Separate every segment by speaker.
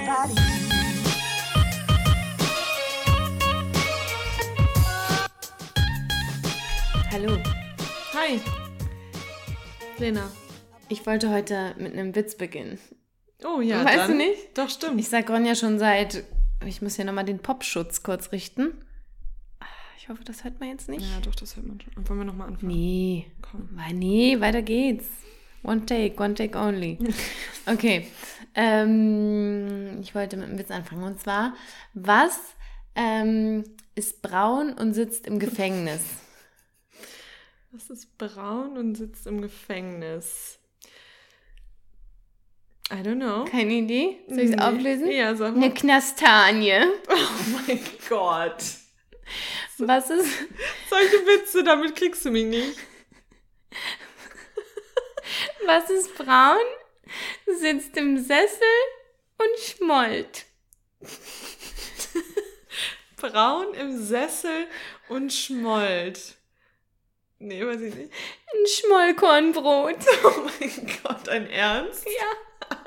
Speaker 1: body.
Speaker 2: Hallo.
Speaker 3: Hi. Lena.
Speaker 2: Ich wollte heute mit einem Witz beginnen.
Speaker 3: Oh ja,
Speaker 2: Weißt
Speaker 3: dann.
Speaker 2: du nicht?
Speaker 3: Doch, stimmt.
Speaker 2: Ich sag Ronja schon seit. Ich muss ja nochmal den Popschutz kurz richten. Ich hoffe, das hört man jetzt nicht.
Speaker 3: ja, doch, das hört man schon. Wollen wir nochmal anfangen?
Speaker 2: Nee.
Speaker 3: Komm.
Speaker 2: Nee, weiter geht's. One take, one take only. Okay. Ähm, ich wollte mit einem Witz anfangen. Und zwar, was ähm, ist braun und sitzt im Gefängnis?
Speaker 3: Das ist braun und sitzt im Gefängnis. I don't know.
Speaker 2: Keine Idee? Soll ich es
Speaker 3: Nee.
Speaker 2: auflösen?
Speaker 3: Ja, sag mal.
Speaker 2: Eine Knastanie.
Speaker 3: Oh mein Gott.
Speaker 2: Was ist,
Speaker 3: Solche Witze, damit kriegst du mich nicht.
Speaker 2: Was ist braun, sitzt im Sessel und schmollt?
Speaker 3: Braun im Sessel und schmollt. Nee, weiß ich nicht.
Speaker 2: Ein Schmollkornbrot.
Speaker 3: Oh mein Gott, ein Ernst?
Speaker 2: Ja,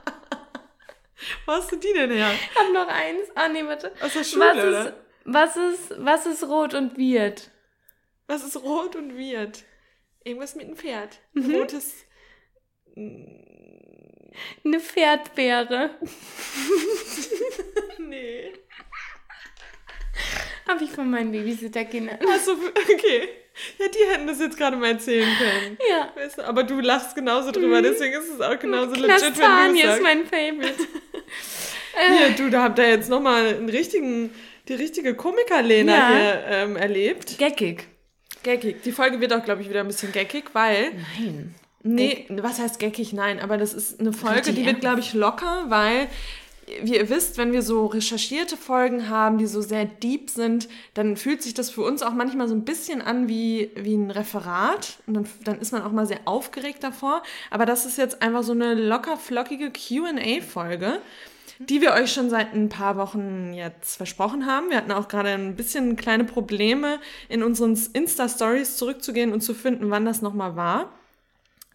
Speaker 3: Wo hast du die denn her?
Speaker 2: hab noch eins. Ah, nee, warte.
Speaker 3: Aus der Schule,
Speaker 2: Was ist,
Speaker 3: oder?
Speaker 2: was ist, was ist rot und wird?
Speaker 3: Was ist rot und wird? Irgendwas mit einem Pferd.
Speaker 2: Mhm.
Speaker 3: Rotes.
Speaker 2: Eine Pferdbeere.
Speaker 3: Nee.
Speaker 2: Hab ich von meinen Babysitterkindern.
Speaker 3: Achso, okay. Ja, die hätten das jetzt gerade mal erzählen können.
Speaker 2: Ja.
Speaker 3: Weißt du, aber du lachst genauso drüber, deswegen ist es auch genauso legit, wenn du
Speaker 2: ist mein Favorite.
Speaker 3: Hier, du, da habt ihr jetzt nochmal einen richtigen, die richtige Komiker-Lena
Speaker 2: Ja.
Speaker 3: hier ähm, erlebt.
Speaker 2: Geckig.
Speaker 3: Geckig. Die Folge wird auch, glaube ich, wieder ein bisschen geckig, weil
Speaker 2: Nein.
Speaker 3: Nee, was heißt geckig? Nein, aber das ist eine Folge,
Speaker 2: Richtig
Speaker 3: die wird, glaube ich, locker, weil, wie ihr wisst, wenn wir so recherchierte Folgen haben, die so sehr deep sind, dann fühlt sich das für uns auch manchmal so ein bisschen an wie, wie ein Referat. Und dann, dann ist man auch mal sehr aufgeregt davor. Aber das ist jetzt einfach so eine locker flockige QA-Folge. Die wir euch schon seit ein paar Wochen jetzt versprochen haben. Wir hatten auch gerade ein bisschen kleine Probleme, in unseren Insta-Stories zurückzugehen und zu finden, wann das nochmal war.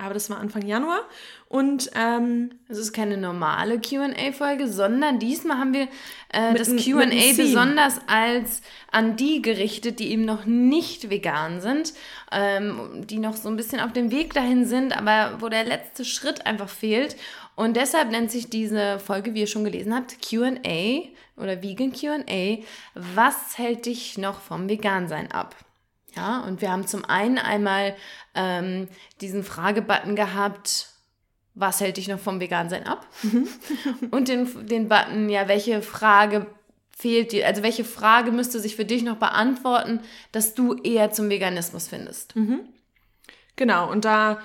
Speaker 3: Aber das war Anfang Januar. Und ähm,
Speaker 2: Es ist keine normale QA-Folge, sondern diesmal haben wir äh, das QA besonders als an die gerichtet, die eben noch nicht vegan sind, ähm, die noch so ein bisschen auf dem Weg dahin sind, aber wo der letzte Schritt einfach fehlt. Und deshalb nennt sich diese Folge, wie ihr schon gelesen habt, QA oder Vegan QA. Was hält dich noch vom Vegansein ab? Ja, und wir haben zum einen einmal ähm, diesen Fragebutton gehabt, was hält dich noch vom Vegansein ab? und den, den Button, ja, welche Frage fehlt dir, also welche Frage müsste sich für dich noch beantworten, dass du eher zum Veganismus findest?
Speaker 3: genau, und da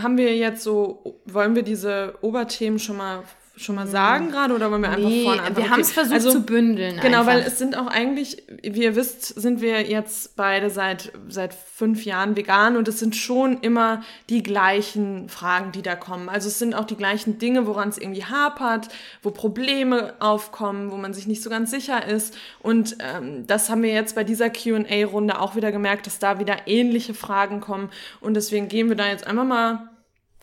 Speaker 3: haben wir jetzt so, wollen wir diese Oberthemen schon mal schon mal sagen gerade oder wollen wir einfach
Speaker 2: Nee,
Speaker 3: vorne einfach
Speaker 2: wir
Speaker 3: okay.
Speaker 2: haben es versucht
Speaker 3: Also,
Speaker 2: zu bündeln.
Speaker 3: Genau,
Speaker 2: einfach.
Speaker 3: weil es sind auch eigentlich, wie ihr wisst, sind wir jetzt beide seit, seit fünf Jahren vegan und es sind schon immer die gleichen Fragen, die da kommen. Also es sind auch die gleichen Dinge, woran es irgendwie hapert, wo Probleme aufkommen, wo man sich nicht so ganz sicher ist. Und ähm, das haben wir jetzt bei dieser QA-Runde auch wieder gemerkt, dass da wieder ähnliche Fragen kommen. Und deswegen gehen wir da jetzt einfach mal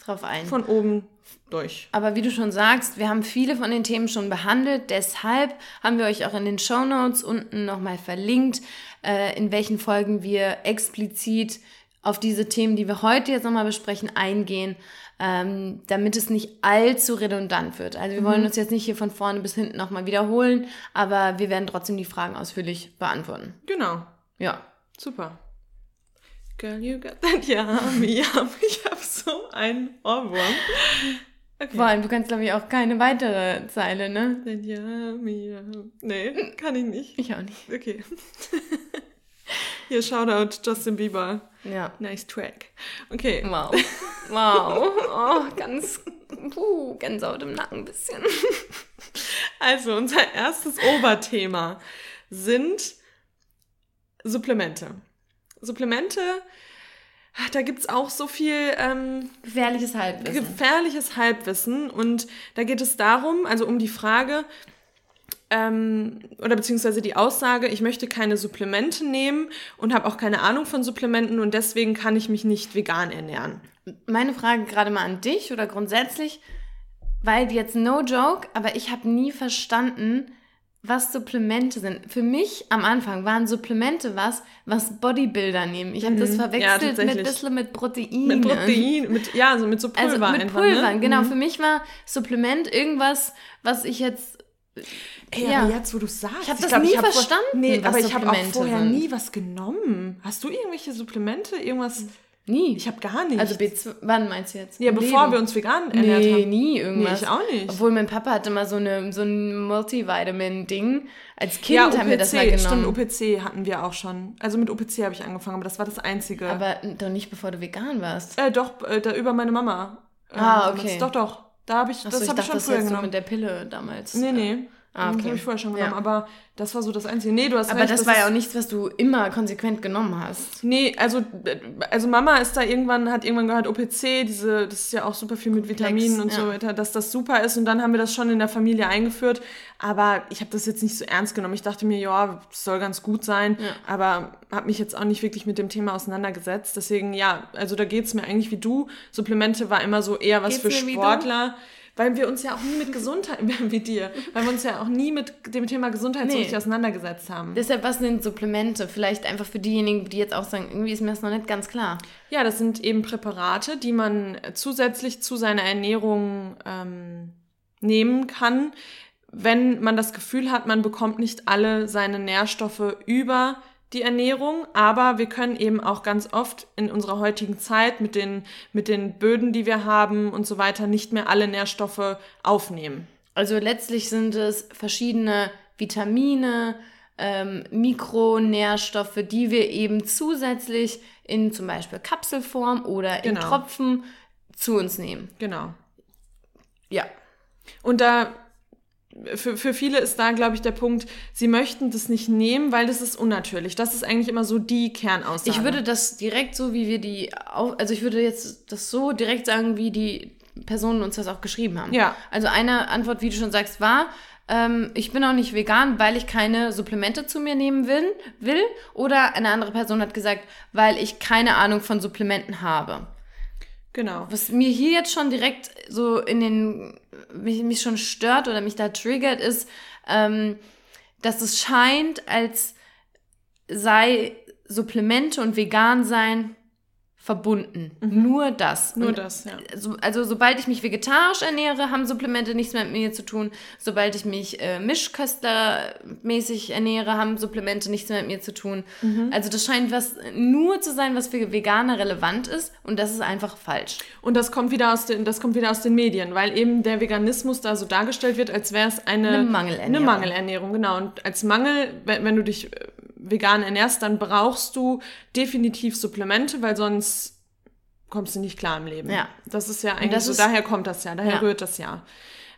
Speaker 2: drauf ein.
Speaker 3: von oben durch.
Speaker 2: Aber wie du schon sagst, wir haben viele von den Themen schon behandelt. Deshalb haben wir euch auch in den Show Notes unten nochmal verlinkt, äh, in welchen Folgen wir explizit auf diese Themen, die wir heute jetzt nochmal besprechen, eingehen, ähm, damit es nicht allzu redundant wird. Also wir wollen uns jetzt nicht hier von vorne bis hinten nochmal wiederholen, aber wir werden trotzdem die Fragen ausführlich beantworten.
Speaker 3: Genau.
Speaker 2: Ja.
Speaker 3: Super. Girl, you got that yum. Ich hab so einen Ohrwurm. Okay.
Speaker 2: Vor allem, du kannst, glaube ich, auch keine weitere Zeile, ne?
Speaker 3: Yummy, yum. Nee, kann ich nicht.
Speaker 2: Ich auch nicht.
Speaker 3: Okay. Hier, Shoutout Justin Bieber.
Speaker 2: Ja.
Speaker 3: Nice track. Okay.
Speaker 2: Wow. Wow. Oh, ganz, puh, Gänsehaut im Nacken ein bisschen.
Speaker 3: Also, unser erstes Oberthema sind Supplemente. Supplemente, da gibt's auch so viel ähm,
Speaker 2: Gefährliches Halbwissen.
Speaker 3: gefährliches Halbwissen und da geht es darum, also um die Frage ähm, oder beziehungsweise die Aussage, ich möchte keine Supplemente nehmen und habe auch keine Ahnung von Supplementen und deswegen kann ich mich nicht vegan ernähren.
Speaker 2: Meine Frage gerade mal an dich oder grundsätzlich, Weil jetzt no joke, aber ich habe nie verstanden, was Supplemente sind. Für mich am Anfang waren Supplemente was, was Bodybuilder nehmen. Ich habe das
Speaker 3: Mhm. Ja,
Speaker 2: verwechselt mit
Speaker 3: tatsächlich.
Speaker 2: bisschen mit Protein.
Speaker 3: Mit Protein, mit, ja, so mit so Pulver
Speaker 2: Also mit
Speaker 3: einfach.
Speaker 2: Pulvern,
Speaker 3: ne?
Speaker 2: genau.
Speaker 3: Mhm.
Speaker 2: Für mich war Supplement irgendwas, was ich jetzt.
Speaker 3: Ey,
Speaker 2: Ja.
Speaker 3: aber jetzt, wo du sagst.
Speaker 2: Ich hab das
Speaker 3: glaub,
Speaker 2: nie
Speaker 3: hab vor-
Speaker 2: verstanden,
Speaker 3: Nee,
Speaker 2: was
Speaker 3: aber ich habe auch vorher
Speaker 2: sind.
Speaker 3: nie was genommen. Hast du irgendwelche Supplemente? Irgendwas?
Speaker 2: Nie.
Speaker 3: Ich habe gar nicht.
Speaker 2: also B2, wann meinst du jetzt?
Speaker 3: ja,
Speaker 2: Im
Speaker 3: bevor
Speaker 2: Leben?
Speaker 3: wir uns vegan ernährt
Speaker 2: Nee,
Speaker 3: haben.
Speaker 2: nie irgendwas.
Speaker 3: Nee, ich auch nicht.
Speaker 2: Obwohl mein Papa hatte mal so, eine, so ein Multivitamin-Ding. Als Kind
Speaker 3: ja,
Speaker 2: haben wir das mal
Speaker 3: OPC,
Speaker 2: genommen.
Speaker 3: stimmt, OPC hatten wir auch schon. Also mit OPC habe ich angefangen, aber das war das Einzige.
Speaker 2: aber doch nicht, bevor du vegan warst.
Speaker 3: äh, doch, äh, da über meine Mama. Ähm,
Speaker 2: Ah,
Speaker 3: damals.
Speaker 2: okay.
Speaker 3: Doch, doch. Da habe ich,
Speaker 2: Achso,
Speaker 3: das habe ich
Speaker 2: dachte,
Speaker 3: schon
Speaker 2: das
Speaker 3: früher
Speaker 2: so
Speaker 3: genommen.
Speaker 2: mit der Pille damals.
Speaker 3: nee, nee.
Speaker 2: Ah,
Speaker 3: Das
Speaker 2: okay.
Speaker 3: habe ich vorher schon genommen,
Speaker 2: Ja.
Speaker 3: aber das war so das Einzige. Nee, du hast
Speaker 2: Aber
Speaker 3: recht.
Speaker 2: das war ja auch nichts, was du immer konsequent genommen hast.
Speaker 3: Nee, also, also Mama ist da irgendwann, hat irgendwann gehört, OPC, diese, das ist ja auch super viel mit Vitaminen und
Speaker 2: ja.
Speaker 3: so weiter, dass das super ist. Und dann haben wir das schon in der Familie eingeführt. Aber ich habe das jetzt nicht so ernst genommen. Ich dachte mir, ja, das soll ganz gut sein.
Speaker 2: Ja.
Speaker 3: Aber habe mich jetzt auch nicht wirklich mit dem Thema auseinandergesetzt. Deswegen, ja, also da geht's mir eigentlich wie du. Supplemente war immer so eher was
Speaker 2: Geht's
Speaker 3: für? Sportler. Weil wir uns ja auch nie mit Gesundheit, wie dir, weil wir uns ja auch nie mit dem Thema Gesundheit so
Speaker 2: Nee.
Speaker 3: richtig auseinandergesetzt haben.
Speaker 2: Deshalb, was sind Supplemente? Vielleicht einfach für diejenigen, die jetzt auch sagen, irgendwie ist mir das noch nicht ganz klar.
Speaker 3: Ja, das sind eben Präparate, die man zusätzlich zu seiner Ernährung ähm, nehmen kann, wenn man das Gefühl hat, man bekommt nicht alle seine Nährstoffe über die Ernährung, aber wir können eben auch ganz oft in unserer heutigen Zeit mit den, mit den Böden, die wir haben und so weiter, nicht mehr alle Nährstoffe aufnehmen.
Speaker 2: Also letztlich sind es verschiedene Vitamine, ähm, Mikronährstoffe, die wir eben zusätzlich in zum Beispiel Kapselform oder in
Speaker 3: Genau.
Speaker 2: Tropfen zu uns nehmen.
Speaker 3: Genau.
Speaker 2: Ja.
Speaker 3: Und da, für, für viele ist da, glaube ich, der Punkt, sie möchten das nicht nehmen, weil das ist unnatürlich. Das ist eigentlich immer so die Kernaussage.
Speaker 2: Ich würde das direkt so, wie wir die, also ich würde jetzt das so direkt sagen, wie die Personen uns das auch geschrieben haben.
Speaker 3: Ja.
Speaker 2: Also eine Antwort, wie du schon sagst, war, ähm, ich bin auch nicht vegan, weil ich keine Supplemente zu mir nehmen will, will. Oder eine andere Person hat gesagt, weil ich keine Ahnung von Supplementen habe.
Speaker 3: Genau.
Speaker 2: Was mir hier jetzt schon direkt so in den, mich, mich schon stört oder mich da triggert, ist, ähm, dass es scheint, als sei Supplemente und vegan sein verbunden. Nur das.
Speaker 3: Nur das, ja.
Speaker 2: so, also sobald ich mich vegetarisch ernähre, haben Supplemente nichts mehr mit mir zu tun. Sobald ich mich äh, Mischköstlermäßig ernähre, haben Supplemente nichts mehr mit mir zu tun.
Speaker 3: Mhm.
Speaker 2: Also das scheint was nur zu sein, was für Veganer relevant ist und das ist einfach falsch.
Speaker 3: Und das kommt wieder aus den, das kommt wieder aus den Medien, weil eben der Veganismus da so dargestellt wird, als wäre es eine,
Speaker 2: Eine Mangelernährung.
Speaker 3: Eine Mangelernährung, genau. Und als Mangel, wenn, wenn du dich äh, vegan ernährst, dann brauchst du definitiv Supplemente, weil sonst kommst du nicht klar im Leben.
Speaker 2: Ja.
Speaker 3: Das ist ja eigentlich so,
Speaker 2: ist-
Speaker 3: daher kommt das ja, daher
Speaker 2: Ja.
Speaker 3: rührt das ja.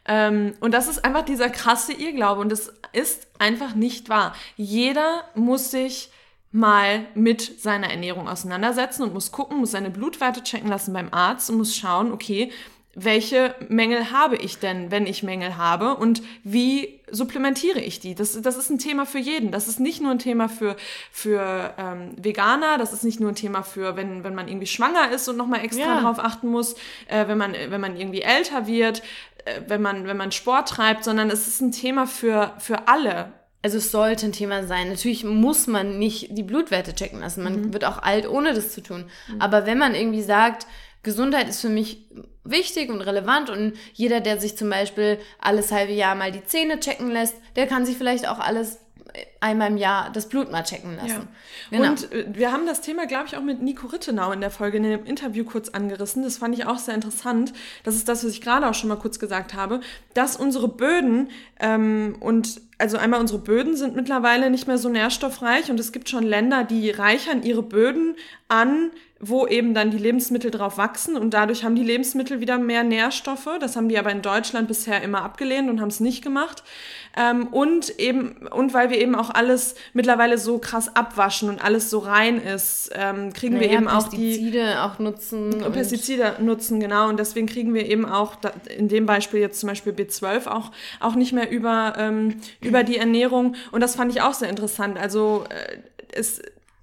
Speaker 3: Ähm, und das ist einfach dieser krasse Irrglaube und das ist einfach nicht wahr. Jeder muss sich mal mit seiner Ernährung auseinandersetzen und muss gucken, muss seine Blutwerte checken lassen beim Arzt und muss schauen, okay, welche Mängel habe ich denn, wenn ich Mängel habe und wie supplementiere ich die? Das, das ist ein Thema für jeden. Das ist nicht nur ein Thema für, für ähm, Veganer, das ist nicht nur ein Thema für, wenn, wenn man irgendwie schwanger ist und nochmal extra
Speaker 2: Ja.
Speaker 3: darauf achten muss, äh, wenn, man, wenn man irgendwie älter wird, äh, wenn, man, wenn man Sport treibt, sondern es ist ein Thema für, für alle.
Speaker 2: Also es sollte ein Thema sein. Natürlich muss man nicht die Blutwerte checken lassen. Man
Speaker 3: Mhm.
Speaker 2: wird auch alt, ohne das zu tun. Aber wenn man irgendwie sagt, Gesundheit ist für mich wichtig und relevant und jeder, der sich zum Beispiel alles halbe Jahr mal die Zähne checken lässt, der kann sich vielleicht auch alles einmal im Jahr das Blut mal checken lassen. Genau.
Speaker 3: Und äh, wir haben das Thema, glaube ich, auch mit Nico Rittenau in der Folge, in dem Interview kurz angerissen. Das fand ich auch sehr interessant. Das ist das, was ich gerade auch schon mal kurz gesagt habe, dass unsere Böden ähm, und also einmal unsere Böden sind mittlerweile nicht mehr so nährstoffreich und es gibt schon Länder, die reichern ihre Böden an, wo eben dann die Lebensmittel drauf wachsen und dadurch haben die Lebensmittel wieder mehr Nährstoffe. Das haben die aber in Deutschland bisher immer abgelehnt und haben es nicht gemacht. Ähm, und eben, und weil wir eben auch alles mittlerweile so krass abwaschen und alles so rein ist, ähm, kriegen wir
Speaker 2: Naja,
Speaker 3: eben auch die
Speaker 2: Pestizide auch nutzen. und-
Speaker 3: Pestizide nutzen, genau. Und deswegen kriegen wir eben auch, da- in dem Beispiel jetzt zum Beispiel B12, auch, auch nicht mehr über, ähm, über die Ernährung. Und das fand ich auch sehr interessant. Also äh, es,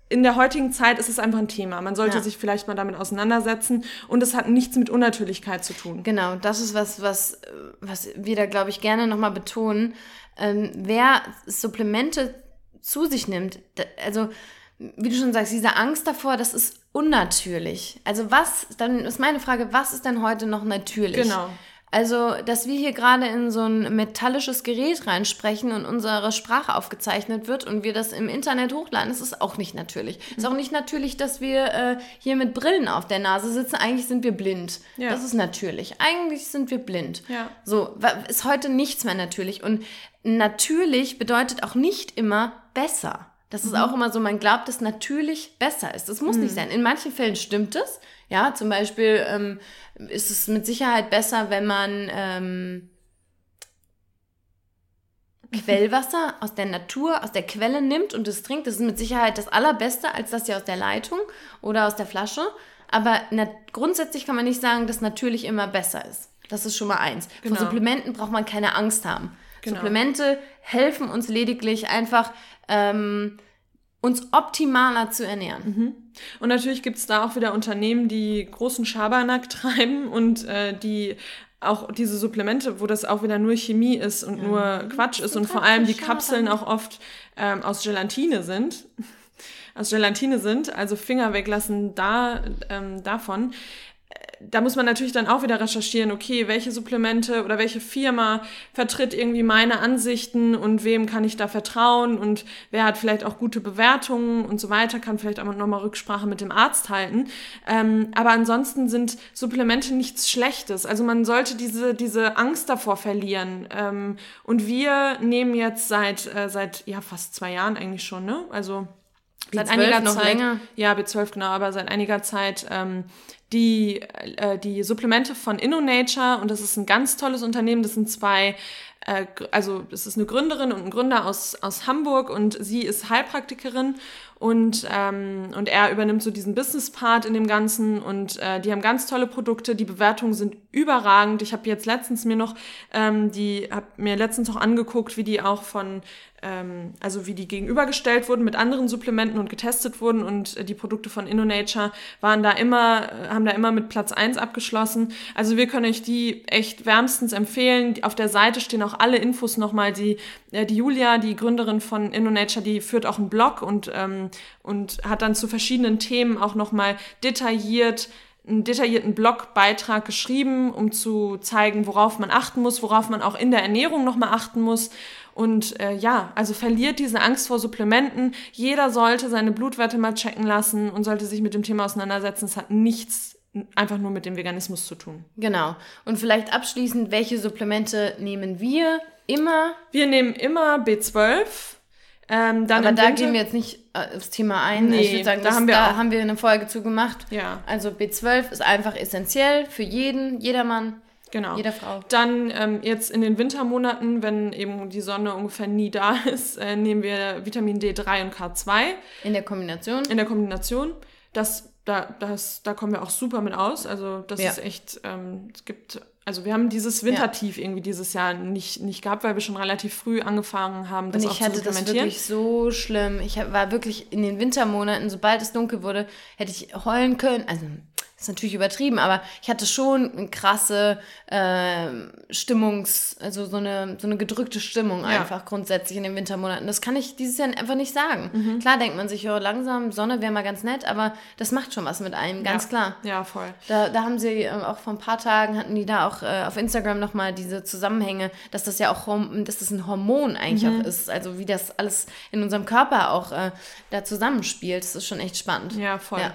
Speaker 3: in der heutigen Zeit ist es einfach ein Thema. Man sollte
Speaker 2: Ja.
Speaker 3: sich vielleicht mal damit auseinandersetzen und es hat nichts mit Unnatürlichkeit zu tun.
Speaker 2: Genau, das ist was, was, was wir da, glaube ich, gerne nochmal betonen. Ähm, wer Supplemente zu sich nimmt, also wie du schon sagst, diese Angst davor, das ist unnatürlich. Also was, dann ist meine Frage, was ist denn heute noch natürlich?
Speaker 3: Genau.
Speaker 2: Also, dass wir hier gerade in so ein metallisches Gerät reinsprechen und unsere Sprache aufgezeichnet wird und wir das im Internet hochladen, das ist auch nicht natürlich. Es ist auch nicht natürlich, dass wir äh, hier mit Brillen auf der Nase sitzen. Eigentlich sind wir blind.
Speaker 3: Ja.
Speaker 2: Das ist natürlich. Eigentlich sind wir blind.
Speaker 3: Ja.
Speaker 2: So, ist heute nichts mehr natürlich. Und natürlich bedeutet auch nicht immer besser. Das ist auch immer so, man glaubt, dass natürlich besser ist. Das muss nicht sein. In manchen Fällen stimmt es. Ja, zum Beispiel ähm, ist es mit Sicherheit besser, wenn man ähm, Quellwasser aus der Natur, aus der Quelle nimmt und es trinkt. Das ist mit Sicherheit das Allerbeste, als das hier aus der Leitung oder aus der Flasche. Aber grundsätzlich kann man nicht sagen, dass natürlich immer besser ist. Das ist schon mal eins.
Speaker 3: Genau.
Speaker 2: Vor Supplementen braucht man keine Angst haben.
Speaker 3: Genau.
Speaker 2: Supplemente helfen uns lediglich einfach, ähm, uns optimaler zu ernähren.
Speaker 3: Und natürlich gibt es da auch wieder Unternehmen, die großen Schabernack treiben und äh, die auch diese Supplemente, wo das auch wieder nur Chemie ist und nur Quatsch ist und vor allem die. Kapseln auch oft ähm, aus Gelatine sind. aus Gelatine sind, also Finger weglassen da ähm, davon. Da muss man natürlich dann auch wieder recherchieren, okay, welche Supplemente oder welche Firma vertritt irgendwie meine Ansichten und wem kann ich da vertrauen und wer hat vielleicht auch gute Bewertungen und so weiter, kann vielleicht auch nochmal Rücksprache mit dem Arzt halten. Ähm, aber ansonsten sind Supplemente nichts Schlechtes. Also man sollte diese, diese Angst davor verlieren. Ähm, und wir nehmen jetzt seit, äh, seit ja, fast zwei Jahren eigentlich schon, ne? Also seit
Speaker 2: B12
Speaker 3: einiger
Speaker 2: noch
Speaker 3: Zeit.
Speaker 2: länger?
Speaker 3: Ja, B12 genau, aber seit einiger Zeit ähm, die, äh, die Supplemente von InnoNature. Und das ist ein ganz tolles Unternehmen. Das sind zwei, äh, also das ist eine Gründerin und ein Gründer aus, aus Hamburg. Und sie ist Heilpraktikerin. Und, ähm, und er übernimmt so diesen Business-Part in dem Ganzen. Und äh, die haben ganz tolle Produkte, die Bewertungen sind überragend. Ich habe jetzt letztens mir noch, ähm, die habe mir letztens auch angeguckt, wie die auch von ähm, also wie die gegenübergestellt wurden mit anderen Supplementen und getestet wurden und äh, die Produkte von InnoNature waren da immer, äh, haben da immer mit Platz 1 abgeschlossen. Also wir können euch die echt wärmstens empfehlen. Auf der Seite stehen auch alle Infos nochmal. Die, äh, die Julia, die Gründerin von InnoNature, die führt auch einen Blog und, ähm, und hat dann zu verschiedenen Themen auch nochmal detailliert einen detaillierten Blogbeitrag geschrieben, um zu zeigen, worauf man achten muss, worauf man auch in der Ernährung nochmal achten muss. Und äh, ja, also verliert diese Angst vor Supplementen. Jeder sollte seine Blutwerte mal checken lassen und sollte sich mit dem Thema auseinandersetzen. Es hat nichts einfach nur mit dem Veganismus zu tun.
Speaker 2: Genau. Und vielleicht abschließend, welche Supplemente nehmen wir immer?
Speaker 3: Wir nehmen immer B12. Ähm, dann
Speaker 2: Aber da
Speaker 3: Winter,
Speaker 2: gehen wir jetzt nicht äh, aufs Thema ein.
Speaker 3: Nee,
Speaker 2: ich würde sagen,
Speaker 3: da
Speaker 2: das,
Speaker 3: haben wir
Speaker 2: da haben wir eine Folge zu gemacht.
Speaker 3: Ja.
Speaker 2: Also B12 ist einfach essentiell für jeden, jedermann,
Speaker 3: genau.
Speaker 2: jeder Frau.
Speaker 3: Dann ähm, jetzt in den Wintermonaten, wenn eben die Sonne ungefähr nie da ist, äh, nehmen wir Vitamin D3 und K2
Speaker 2: In der Kombination.
Speaker 3: in der Kombination. Das, da, das, da kommen wir auch super mit aus. Also das
Speaker 2: Ja.
Speaker 3: ist echt, ähm, es gibt, also wir haben dieses Wintertief irgendwie dieses Jahr nicht, nicht gehabt, weil wir schon relativ früh angefangen haben, das
Speaker 2: Und
Speaker 3: auch
Speaker 2: ich
Speaker 3: zu
Speaker 2: hatte das wirklich so schlimm. Ich war wirklich in den Wintermonaten, sobald es dunkel wurde, hätte ich heulen können. Also, ist natürlich übertrieben, aber ich hatte schon eine krasse äh, Stimmungs-, also so eine, so eine gedrückte Stimmung
Speaker 3: Ja.
Speaker 2: einfach grundsätzlich in den Wintermonaten. Das kann ich dieses Jahr einfach nicht sagen.
Speaker 3: Mhm.
Speaker 2: Klar denkt man sich, ja, langsam, Sonne wäre mal ganz nett, aber das macht schon was mit einem, ganz
Speaker 3: ja.
Speaker 2: klar.
Speaker 3: Ja, voll.
Speaker 2: Da, da haben sie ähm, auch vor ein paar Tagen hatten die da auch äh, auf Instagram nochmal diese Zusammenhänge, dass das ja auch dass das ein Hormon eigentlich auch ist. Also wie das alles in unserem Körper auch äh, da zusammenspielt. Das ist schon echt spannend.
Speaker 3: Ja, voll.
Speaker 2: Ja.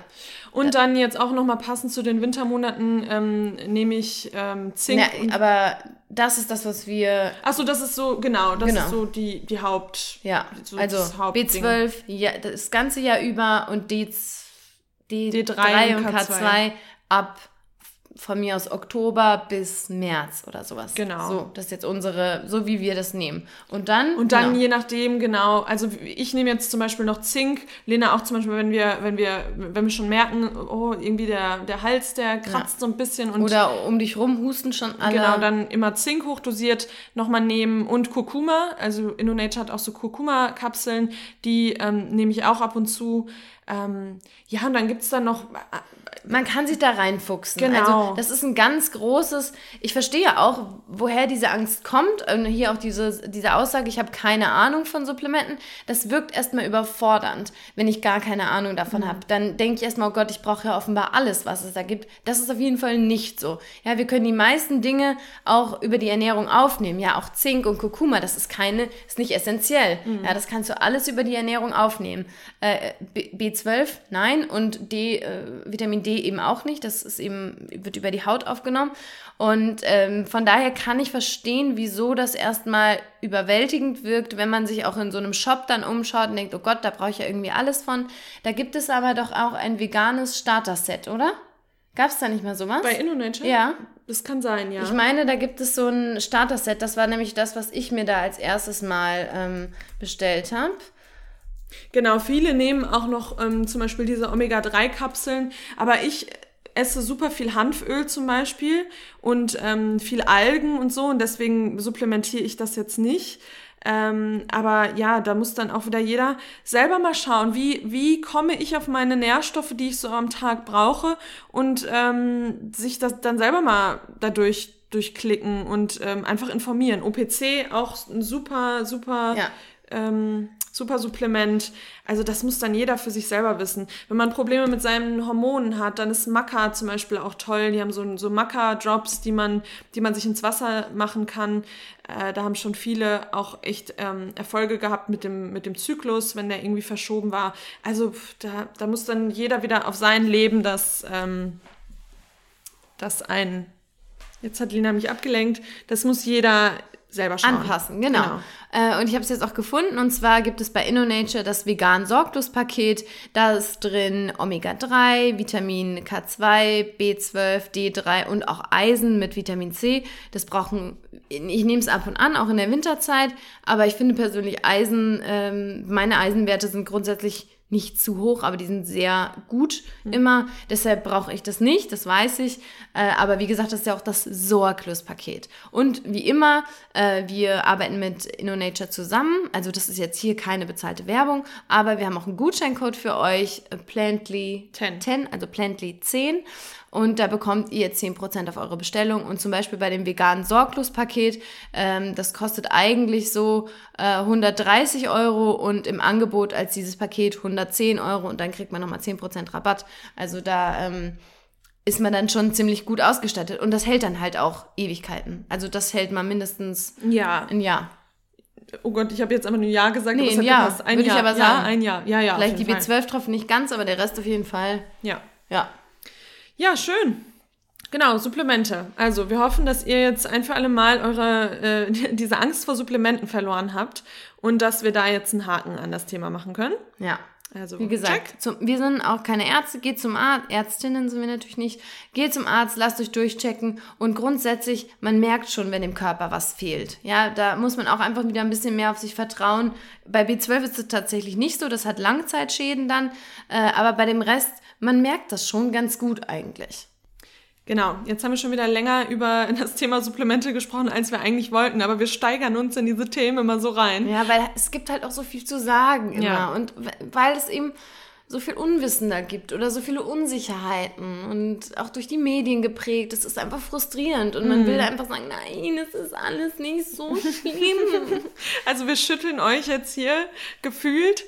Speaker 3: Und dann jetzt auch nochmal passend zu den Wintermonaten ähm, nehme ich ähm, Zink.
Speaker 2: Na, aber das ist das, was wir.
Speaker 3: achso, das ist so, genau, das
Speaker 2: Genau.
Speaker 3: ist so die, die Haupt.
Speaker 2: Ja,
Speaker 3: so
Speaker 2: also
Speaker 3: das Hauptding.
Speaker 2: B12 ja, das ganze Jahr über und D, D3,
Speaker 3: D3
Speaker 2: und
Speaker 3: und
Speaker 2: K2 ab von mir aus Oktober bis März oder sowas.
Speaker 3: Genau.
Speaker 2: So, das ist jetzt unsere, so wie wir das nehmen. Und dann.
Speaker 3: Und dann
Speaker 2: genau.
Speaker 3: je nachdem, genau, also ich nehme jetzt zum Beispiel noch Zink, Lena auch zum Beispiel, wenn wir, wenn wir, wenn wir schon merken, oh, irgendwie der, der Hals, der kratzt so ein bisschen und
Speaker 2: Oder um dich rum husten schon alle.
Speaker 3: Genau, dann immer Zink hochdosiert nochmal nehmen und Kurkuma. Also InnoNature hat auch so Kurkuma-Kapseln, die ähm, nehme ich auch ab und zu. Ähm, ja, und dann gibt's dann noch
Speaker 2: Man kann sich da reinfuchsen.
Speaker 3: Genau.
Speaker 2: Also das ist ein ganz großes, ich verstehe auch, woher diese Angst kommt. Und hier auch diese, diese Aussage, ich habe keine Ahnung von Supplementen. Das wirkt erstmal überfordernd, wenn ich gar keine Ahnung davon habe. Dann denke ich erstmal, oh Gott, ich brauche ja offenbar alles, was es da gibt. Das ist auf jeden Fall nicht so. Ja, wir können die meisten Dinge auch über die Ernährung aufnehmen. Ja, auch Zink und Kurkuma, das ist keine, ist nicht essentiell. Ja, das kannst du alles über die Ernährung aufnehmen. Äh, B- B12, nein. Und D, äh, Vitamin D eben auch nicht. Das ist eben, wird über die Haut aufgenommen. Und ähm, von daher kann ich verstehen, wieso das erstmal überwältigend wirkt, wenn man sich auch in so einem Shop dann umschaut und denkt, oh Gott, da brauche ich ja irgendwie alles von. Da gibt es aber doch auch ein veganes Starter-Set, oder? Gab es da nicht mal sowas?
Speaker 3: bei InnoNature.
Speaker 2: ja.
Speaker 3: Das kann sein, ja.
Speaker 2: Ich meine, da gibt es so ein Starter-Set. Das war nämlich das, was ich mir da als erstes mal ähm, bestellt habe.
Speaker 3: Genau, viele nehmen auch noch ähm, zum Beispiel diese Omega-3-Kapseln, aber ich esse super viel Hanföl zum Beispiel und ähm, viel Algen und so und deswegen supplementiere ich das jetzt nicht. Ähm, aber ja, da muss dann auch wieder jeder selber mal schauen, wie, wie komme ich auf meine Nährstoffe, die ich so am Tag brauche und ähm, sich das dann selber mal dadurch durchklicken und ähm, einfach informieren. OPC auch ein super, super
Speaker 2: Ja.
Speaker 3: ähm, super Supplement. Also das muss dann jeder für sich selber wissen. Wenn man Probleme mit seinen Hormonen hat, dann ist Maca zum Beispiel auch toll. Die haben so, so Maca-Drops, die man, die man sich ins Wasser machen kann. Äh, da haben schon viele auch echt ähm, Erfolge gehabt mit dem, mit dem Zyklus, wenn der irgendwie verschoben war. Also da, da muss dann jeder wieder auf sein Leben das, ähm, das ein... Jetzt hat Lina mich abgelenkt. Das muss jeder selber schauen.
Speaker 2: Anpassen, genau. Äh, und ich habe es jetzt auch gefunden. Und zwar gibt es bei InnoNature das vegan Sorglos-Paket. Da ist drin Omega-3, Vitamin K2, B12, D3 und auch Eisen mit Vitamin C. Das brauchen, ich nehme es ab und an, auch in der Winterzeit. Aber ich finde persönlich Eisen, ähm, meine Eisenwerte sind grundsätzlich nicht zu hoch, aber die sind sehr gut immer. Deshalb brauche ich das nicht, das weiß ich. Äh, aber wie gesagt, das ist ja auch das Sorglus-Paket. Und wie immer, äh, wir arbeiten mit InnoNature zusammen. Also das ist jetzt hier keine bezahlte Werbung, aber wir haben auch einen Gutscheincode für euch, äh, Plantly
Speaker 3: 10.
Speaker 2: 10, also Plantly 10. Und da bekommt ihr 10% auf eure Bestellung. Und zum Beispiel bei dem veganen Sorglos-Paket, ähm, das kostet eigentlich so äh, 130 Euro und im Angebot als dieses Paket 110 Euro und dann kriegt man nochmal 10% Rabatt. Also da ähm, ist man dann schon ziemlich gut ausgestattet. Und das hält dann halt auch Ewigkeiten. Also das hält man mindestens
Speaker 3: Ja.
Speaker 2: ein Jahr.
Speaker 3: Oh Gott, ich habe jetzt einfach nur Ja gesagt,
Speaker 2: Nee,
Speaker 3: aber
Speaker 2: ein Jahr.
Speaker 3: Ein
Speaker 2: würde ich
Speaker 3: Jahr.
Speaker 2: aber
Speaker 3: Ja,
Speaker 2: sagen.
Speaker 3: ein Jahr. Ja, ja.
Speaker 2: Vielleicht die
Speaker 3: jeden Fall.
Speaker 2: B12-Tropfen nicht ganz, aber der Rest auf jeden Fall.
Speaker 3: Ja.
Speaker 2: Ja.
Speaker 3: Ja, schön. Genau, Supplemente. Also, wir hoffen, dass ihr jetzt ein für alle Mal eure, äh, diese Angst vor Supplementen verloren habt und dass wir da jetzt einen Haken an das Thema machen können.
Speaker 2: Ja.
Speaker 3: Also,
Speaker 2: Wie gesagt, zum, wir sind auch keine Ärzte, geht zum Arzt, Ärztinnen sind wir natürlich nicht. Geht zum Arzt, lasst euch durchchecken und grundsätzlich, man merkt schon, wenn dem Körper was fehlt. Ja, da muss man auch einfach wieder ein bisschen mehr auf sich vertrauen. Bei B12 ist es tatsächlich nicht so, das hat Langzeitschäden dann, äh, aber bei dem Rest, man merkt das schon ganz gut eigentlich.
Speaker 3: Genau, jetzt haben wir schon wieder länger über das Thema Supplemente gesprochen, als wir eigentlich wollten, aber wir steigern uns in diese Themen immer so rein.
Speaker 2: Ja, weil es gibt halt auch so viel zu sagen immer.
Speaker 3: Ja.
Speaker 2: Und we- weil es eben so viel Unwissen da gibt oder so viele Unsicherheiten und auch durch die Medien geprägt. Es ist einfach frustrierend und
Speaker 3: Mhm.
Speaker 2: man will einfach sagen, nein, es ist alles nicht so schlimm.
Speaker 3: Also wir schütteln euch jetzt hier gefühlt,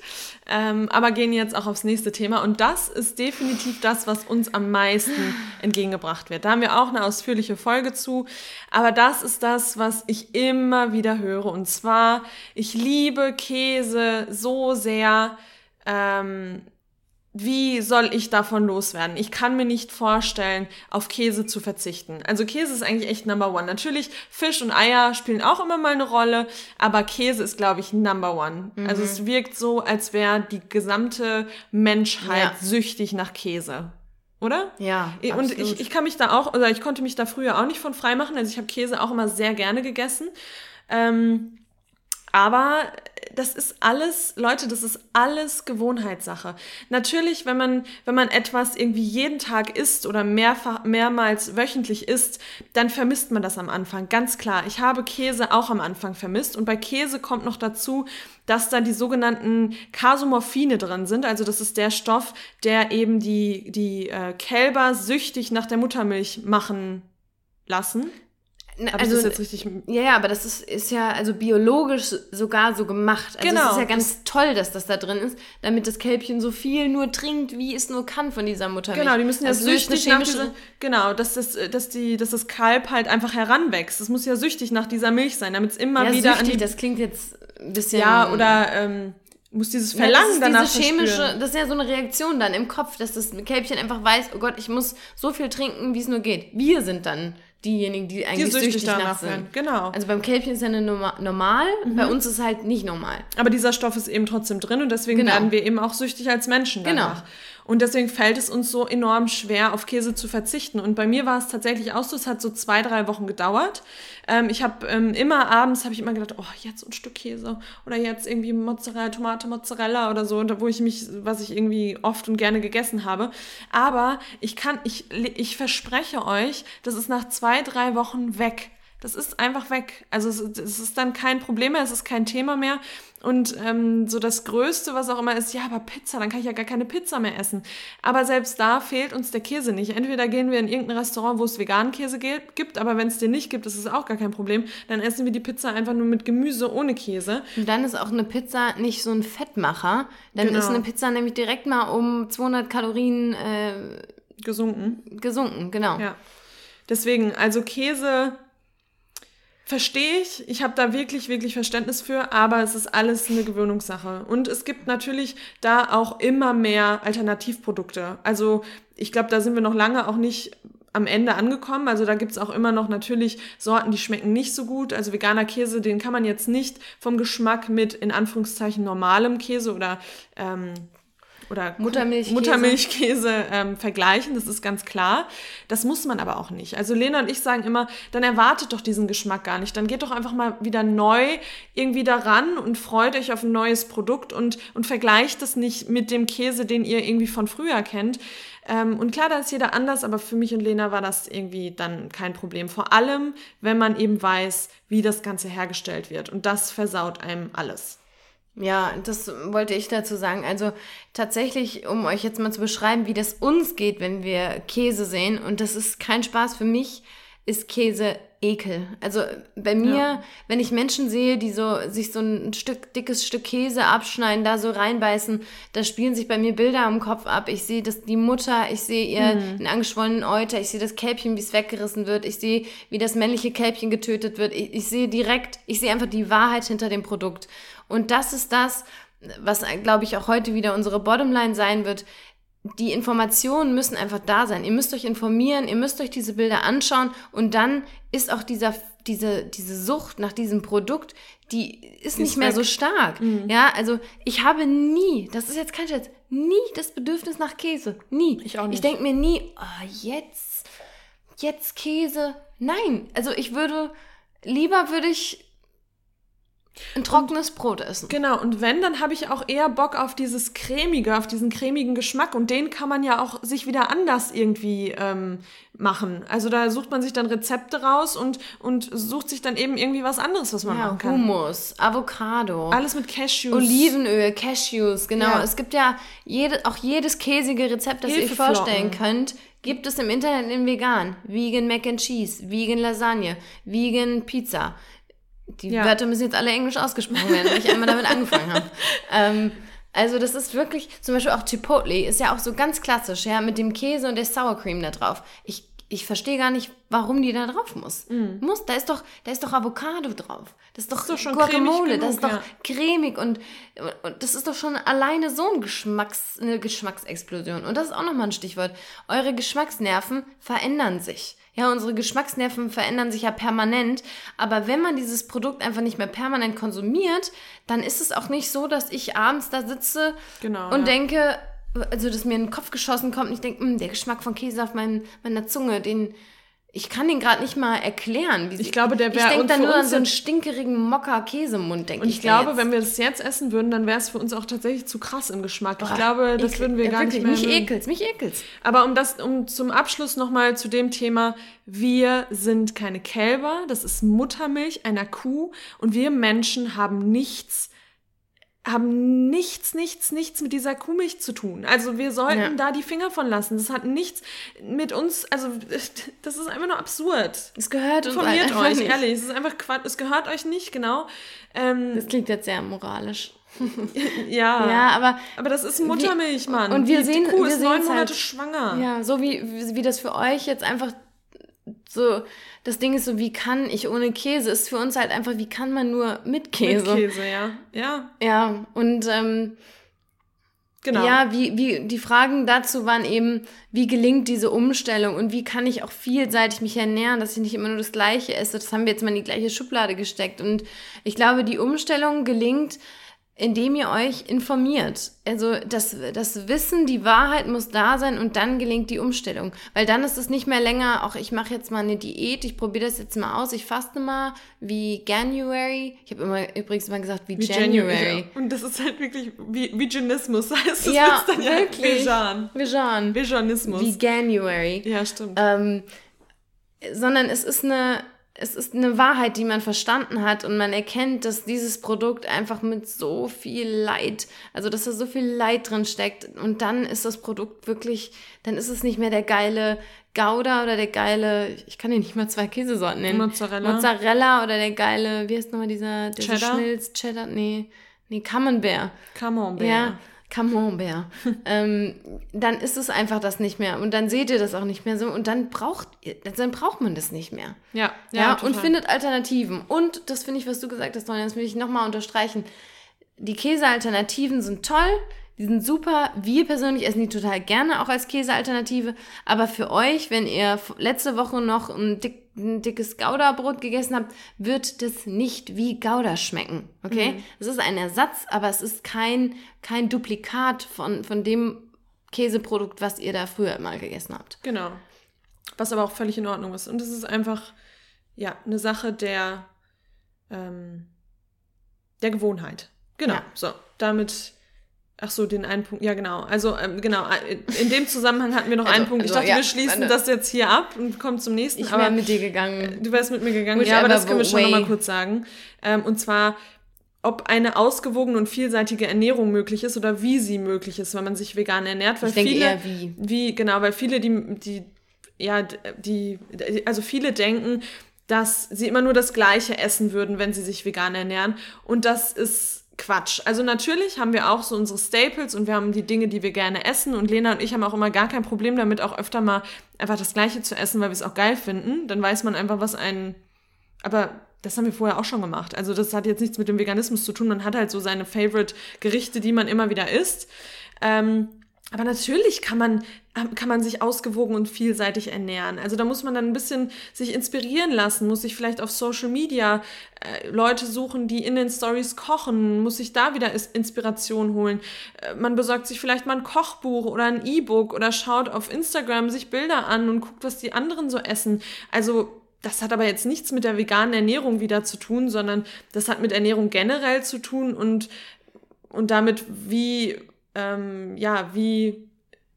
Speaker 3: ähm, aber gehen jetzt auch aufs nächste Thema. Und das ist definitiv das, was uns am meisten entgegengebracht wird. Da haben wir auch eine ausführliche Folge zu. Aber das ist das, was ich immer wieder höre. Und zwar, ich liebe Käse so sehr. Ähm, wie soll ich davon loswerden? Ich kann mir nicht vorstellen, auf Käse zu verzichten. Also Käse ist eigentlich echt Number One. Natürlich, Fisch und Eier spielen auch immer mal eine Rolle, aber Käse ist, glaube ich, Number One. Also es wirkt so, als wäre die gesamte Menschheit
Speaker 2: Ja.
Speaker 3: süchtig nach Käse. oder?
Speaker 2: Ja.
Speaker 3: Und ich, ich kann mich da auch, oder ich konnte mich da früher auch nicht von frei machen. Also ich habe Käse auch immer sehr gerne gegessen. Ähm, aber das ist alles, Leute, das ist alles Gewohnheitssache. Natürlich, wenn man, wenn man etwas irgendwie jeden Tag isst oder mehrfach, mehrmals wöchentlich isst, dann vermisst man das am Anfang. Ganz klar. Ich habe Käse auch am Anfang vermisst. Und bei Käse kommt noch dazu, dass da die sogenannten Kasomorphine drin sind. Also das ist der Stoff, der eben die, die äh, Kälber süchtig nach der Muttermilch machen lassen.
Speaker 2: Hab also, das jetzt richtig. Ja, ja, aber das ist, ist ja also biologisch sogar so gemacht. Also genau. es ist ja ganz toll, dass das da drin ist, damit das Kälbchen so viel nur trinkt, wie es nur kann von dieser Muttermilch.
Speaker 3: Genau, die müssen ja also süchtig nach dieser, Genau, dass das, dass, die, dass das Kalb halt einfach heranwächst. Es muss ja süchtig nach dieser Milch sein, damit es immer
Speaker 2: ja,
Speaker 3: wieder
Speaker 2: süchtig, an die, das klingt jetzt ein bisschen...
Speaker 3: Ja, oder... Ähm, muss dieses Verlangen ja, das ist
Speaker 2: diese chemische, Das ist ja so eine Reaktion dann im Kopf, dass das Kälbchen einfach weiß, oh Gott, ich muss so viel trinken, wie es nur geht. Wir sind dann diejenigen, die eigentlich die süchtig, süchtig danach sind. Werden.
Speaker 3: Genau.
Speaker 2: Also beim Kälbchen ist ja eine Norma normal, mhm. bei uns ist es halt nicht normal.
Speaker 3: Aber dieser Stoff ist eben trotzdem drin und deswegen genau. werden wir eben auch süchtig als Menschen genau. danach. Genau. Und deswegen fällt es uns so enorm schwer, auf Käse zu verzichten. Und bei mir war es tatsächlich auch so, es hat so zwei, drei Wochen gedauert. Ähm, ich habe ähm, immer abends, habe ich immer gedacht, oh, jetzt ein Stück Käse oder jetzt irgendwie Mozzarella, Tomate, Mozzarella oder so, wo ich mich, was ich irgendwie oft und gerne gegessen habe. Aber ich kann, ich, ich verspreche euch, das ist nach zwei, drei Wochen weg. Das ist einfach weg. Also es, es, ist dann kein Problem mehr, es ist kein Thema mehr. Und ähm, so das Größte, was auch immer ist, ja, aber Pizza, dann kann ich ja gar keine Pizza mehr essen. Aber selbst da fehlt uns der Käse nicht. Entweder gehen wir in irgendein Restaurant, wo es veganen Käse gibt, aber wenn es den nicht gibt, ist es auch gar kein Problem. Dann essen wir die Pizza einfach nur mit Gemüse ohne Käse.
Speaker 2: Und dann ist auch eine Pizza nicht so ein Fettmacher. Dann genau. ist eine Pizza nämlich direkt mal um 200 Kalorien äh,
Speaker 3: gesunken.
Speaker 2: Gesunken, genau.
Speaker 3: Ja. Deswegen, also Käse Verstehe ich. Ich habe da wirklich, wirklich Verständnis für, aber es ist alles eine Gewöhnungssache. Und es gibt natürlich da auch immer mehr Alternativprodukte. Also ich glaube, da sind wir noch lange auch nicht am Ende angekommen. Also da gibt's auch immer noch natürlich Sorten, die schmecken nicht so gut. Also veganer Käse, den kann man jetzt nicht vom Geschmack mit in Anführungszeichen normalem Käse oder ähm, oder
Speaker 2: Muttermilchkäse,
Speaker 3: Muttermilchkäse ähm, vergleichen, das ist ganz klar. Das muss man aber auch nicht. Also Lena und ich sagen immer, dann erwartet doch diesen Geschmack gar nicht. Dann geht doch einfach mal wieder neu irgendwie daran und freut euch auf ein neues Produkt und, und vergleicht es nicht mit dem Käse, den ihr irgendwie von früher kennt. Ähm, und klar, da ist jeder anders, aber für mich und Lena war das irgendwie dann kein Problem. Vor allem, wenn man eben weiß, wie das Ganze hergestellt wird. Und das versaut einem alles.
Speaker 2: Ja, das wollte ich dazu sagen. Also tatsächlich, um euch jetzt mal zu beschreiben, wie das uns geht, wenn wir Käse sehen, und das ist kein Spaß für mich, ist Käse Ekel. Also bei mir, ja. wenn ich Menschen sehe, die so sich so ein Stück dickes Stück Käse abschneiden, da so reinbeißen, da spielen sich bei mir Bilder im Kopf ab. Ich sehe das die Mutter, ich sehe ihr mhm. einen angeschwollenen Euter, ich sehe das Kälbchen, wie es weggerissen wird, ich sehe, wie das männliche Kälbchen getötet wird. Ich, ich sehe direkt, ich sehe einfach die Wahrheit hinter dem Produkt. Und das ist das, was, glaube ich, auch heute wieder unsere Bottomline sein wird. Die Informationen müssen einfach da sein. Ihr müsst euch informieren, ihr müsst euch diese Bilder anschauen und dann ist auch dieser, diese, diese Sucht nach diesem Produkt, die ist, nicht mehr weg. so stark. Mhm. Ja, also ich habe nie, das ist jetzt kein Scherz, nie das Bedürfnis nach Käse. Nie.
Speaker 3: Ich auch nicht.
Speaker 2: Ich denke mir nie, oh, jetzt, jetzt Käse. Nein, also ich würde, lieber würde ich ein trockenes und, Brot essen.
Speaker 3: Genau, und wenn, dann habe ich auch eher Bock auf dieses cremige, auf diesen cremigen Geschmack. Und den kann man ja auch sich wieder anders irgendwie ähm, machen. Also da sucht man sich dann Rezepte raus und, und sucht sich dann eben irgendwie was anderes, was man ja, machen kann.
Speaker 2: Hummus, Avocado.
Speaker 3: Alles mit Cashews.
Speaker 2: Olivenöl, Cashews, genau. Ja. Es gibt ja jede, auch jedes käsige Rezept, das ihr euch vorstellen könnt, gibt es im Internet in vegan. Vegan Mac and Cheese, Vegan Lasagne, Vegan Pizza. Die ja. Wörter müssen jetzt alle englisch ausgesprochen werden, weil ich einmal damit angefangen habe. Ähm, also das ist wirklich, zum Beispiel auch Chipotle ist ja auch so ganz klassisch, ja, mit dem Käse und der Sour Cream da drauf. Ich, ich verstehe gar nicht, warum die da drauf muss. Mm. Muss, da ist doch, da ist doch Avocado drauf. Das ist doch, das ist doch schon Guacamole, genug, das ist doch ja. cremig und, und das ist doch schon alleine so ein Geschmacks, eine Geschmacksexplosion. Und das ist auch nochmal ein Stichwort. Eure Geschmacksnerven verändern sich. Ja, unsere Geschmacksnerven verändern sich ja permanent. Aber wenn man dieses Produkt einfach nicht mehr permanent konsumiert, dann ist es auch nicht so, dass ich abends da sitze
Speaker 3: genau,
Speaker 2: und
Speaker 3: ja.
Speaker 2: denke, also dass mir in den Kopf geschossen kommt und ich denke, der Geschmack von Käse auf mein, meiner Zunge, den, ich kann den gerade nicht mal erklären. Wie
Speaker 3: ich glaube, der wäre.
Speaker 2: Ich denke dann nur an so einen stinkerigen Mocker-Käse im Mund, denke
Speaker 3: ich. Und ich glaube, jetzt. wenn wir das jetzt essen würden, dann wäre es für uns auch tatsächlich zu krass im Geschmack. Ich oh, glaube, das würden wir ja, gar wirklich, nicht
Speaker 2: mehr. Mich ekelt's, mich ekelt's.
Speaker 3: Aber um das, um zum Abschluss nochmal zu dem Thema, wir sind keine Kälber, das ist Muttermilch einer Kuh und wir Menschen haben nichts haben nichts, nichts, nichts mit dieser Kuhmilch zu tun. Also wir sollten ja. da die Finger von lassen. Das hat nichts mit uns, also das ist einfach nur absurd.
Speaker 2: Es gehört
Speaker 3: uns Informiert euch, nicht. ehrlich. Es ist einfach Quatsch. Es gehört euch nicht, genau.
Speaker 2: Ähm, das klingt jetzt sehr moralisch.
Speaker 3: ja.
Speaker 2: Ja, aber.
Speaker 3: Aber das ist Muttermilch, Mann.
Speaker 2: Und wir
Speaker 3: die,
Speaker 2: sehen,
Speaker 3: die Kuh
Speaker 2: wir
Speaker 3: ist neun Monate halt, schwanger.
Speaker 2: Ja, so wie, wie das für euch jetzt einfach so das Ding ist so, wie kann ich ohne Käse? Ist für uns halt einfach, wie kann man nur mit Käse?
Speaker 3: Mit Käse, ja. Ja.
Speaker 2: Ja, und ähm, genau. ja, wie, wie, die Fragen dazu waren eben, wie gelingt diese Umstellung und wie kann ich auch vielseitig mich ernähren, dass ich nicht immer nur das Gleiche esse. Das haben wir jetzt mal in die gleiche Schublade gesteckt. Und ich glaube, die Umstellung gelingt, indem ihr euch informiert. Also das, das Wissen, die Wahrheit muss da sein und dann gelingt die Umstellung. Weil dann ist es nicht mehr länger, auch ich mache jetzt mal eine Diät, ich probiere das jetzt mal aus, ich faste mal wie January. Ich habe immer übrigens immer gesagt wie, wie January. January. Ja.
Speaker 3: Und das ist halt wirklich wie Veganismus heißt
Speaker 2: das. Ja, dann wirklich.
Speaker 3: Ja Vegan.
Speaker 2: Vegan.
Speaker 3: Veganismus.
Speaker 2: Wie January.
Speaker 3: Ja, stimmt.
Speaker 2: Ähm, sondern es ist eine es ist eine Wahrheit, die man verstanden hat und man erkennt, dass dieses Produkt einfach mit so viel Leid, also dass da so viel Leid drin steckt und dann ist das Produkt wirklich, dann ist es nicht mehr der geile Gouda oder der geile, ich kann dir nicht mal zwei Käsesorten nennen.
Speaker 3: Mozzarella.
Speaker 2: Mozzarella oder der geile, wie heißt nochmal dieser, dieser
Speaker 3: Cheddar?
Speaker 2: Schmilz, Cheddar, nee, nee, Camembert.
Speaker 3: Camembert.
Speaker 2: Ja, Camembert, ähm, dann ist es einfach das nicht mehr und dann seht ihr das auch nicht mehr so und dann braucht dann braucht man das nicht mehr.
Speaker 3: Ja,
Speaker 2: ja, ja und findet Alternativen. Und das finde ich, was du gesagt hast, Sonja, das will ich nochmal unterstreichen. Die Käsealternativen sind toll, die sind super. Wir persönlich essen die total gerne auch als Käsealternative. Aber für euch, wenn ihr letzte Woche noch ein, dick, ein dickes Gouda-Brot gegessen habt, wird das nicht wie Gouda schmecken. Okay? Mhm. Es ist ein Ersatz, aber es ist kein, kein Duplikat von, von dem Käseprodukt, was ihr da früher mal gegessen habt.
Speaker 3: Genau. Was aber auch völlig in Ordnung ist. Und es ist einfach, ja, eine Sache der, ähm, der Gewohnheit. Genau. Ja. So, damit Ach so, den einen Punkt. Ja, genau. Also, ähm, genau. In dem Zusammenhang hatten wir noch also, einen Punkt. Also, ich dachte, ja, wir schließen meine, das jetzt hier ab und kommen zum nächsten.
Speaker 2: Ich wäre mit dir gegangen.
Speaker 3: Du wärst mit mir gegangen. ja, aber das können wir schon nochmal kurz sagen. Ähm, und zwar, ob eine ausgewogene und vielseitige Ernährung möglich ist oder wie sie möglich ist, wenn man sich vegan ernährt.
Speaker 2: Weil ich denke viele, eher wie.
Speaker 3: Wie, genau, weil viele, die, die, ja, die, also viele denken, dass sie immer nur das Gleiche essen würden, wenn sie sich vegan ernähren. Und das ist Quatsch. Also natürlich haben wir auch so unsere Staples und wir haben die Dinge, die wir gerne essen. Und Lena und ich haben auch immer gar kein Problem damit, auch öfter mal einfach das Gleiche zu essen, weil wir es auch geil finden. Dann weiß man einfach, was einen. Aber das haben wir vorher auch schon gemacht. Also das hat jetzt nichts mit dem Veganismus zu tun. Man hat halt so seine Favorite-Gerichte, die man immer wieder isst. Ähm, aber natürlich kann man, kann man sich ausgewogen und vielseitig ernähren. Also da muss man dann ein bisschen sich inspirieren lassen, muss sich vielleicht auf Social Media äh, Leute suchen, die in den Stories kochen, muss sich da wieder Inspiration holen. Äh, man besorgt sich vielleicht mal ein Kochbuch oder ein E-Book oder schaut auf Instagram sich Bilder an und guckt, was die anderen so essen. Also das hat aber jetzt nichts mit der veganen Ernährung wieder zu tun, sondern das hat mit Ernährung generell zu tun und, und damit, wie ähm, ja, wie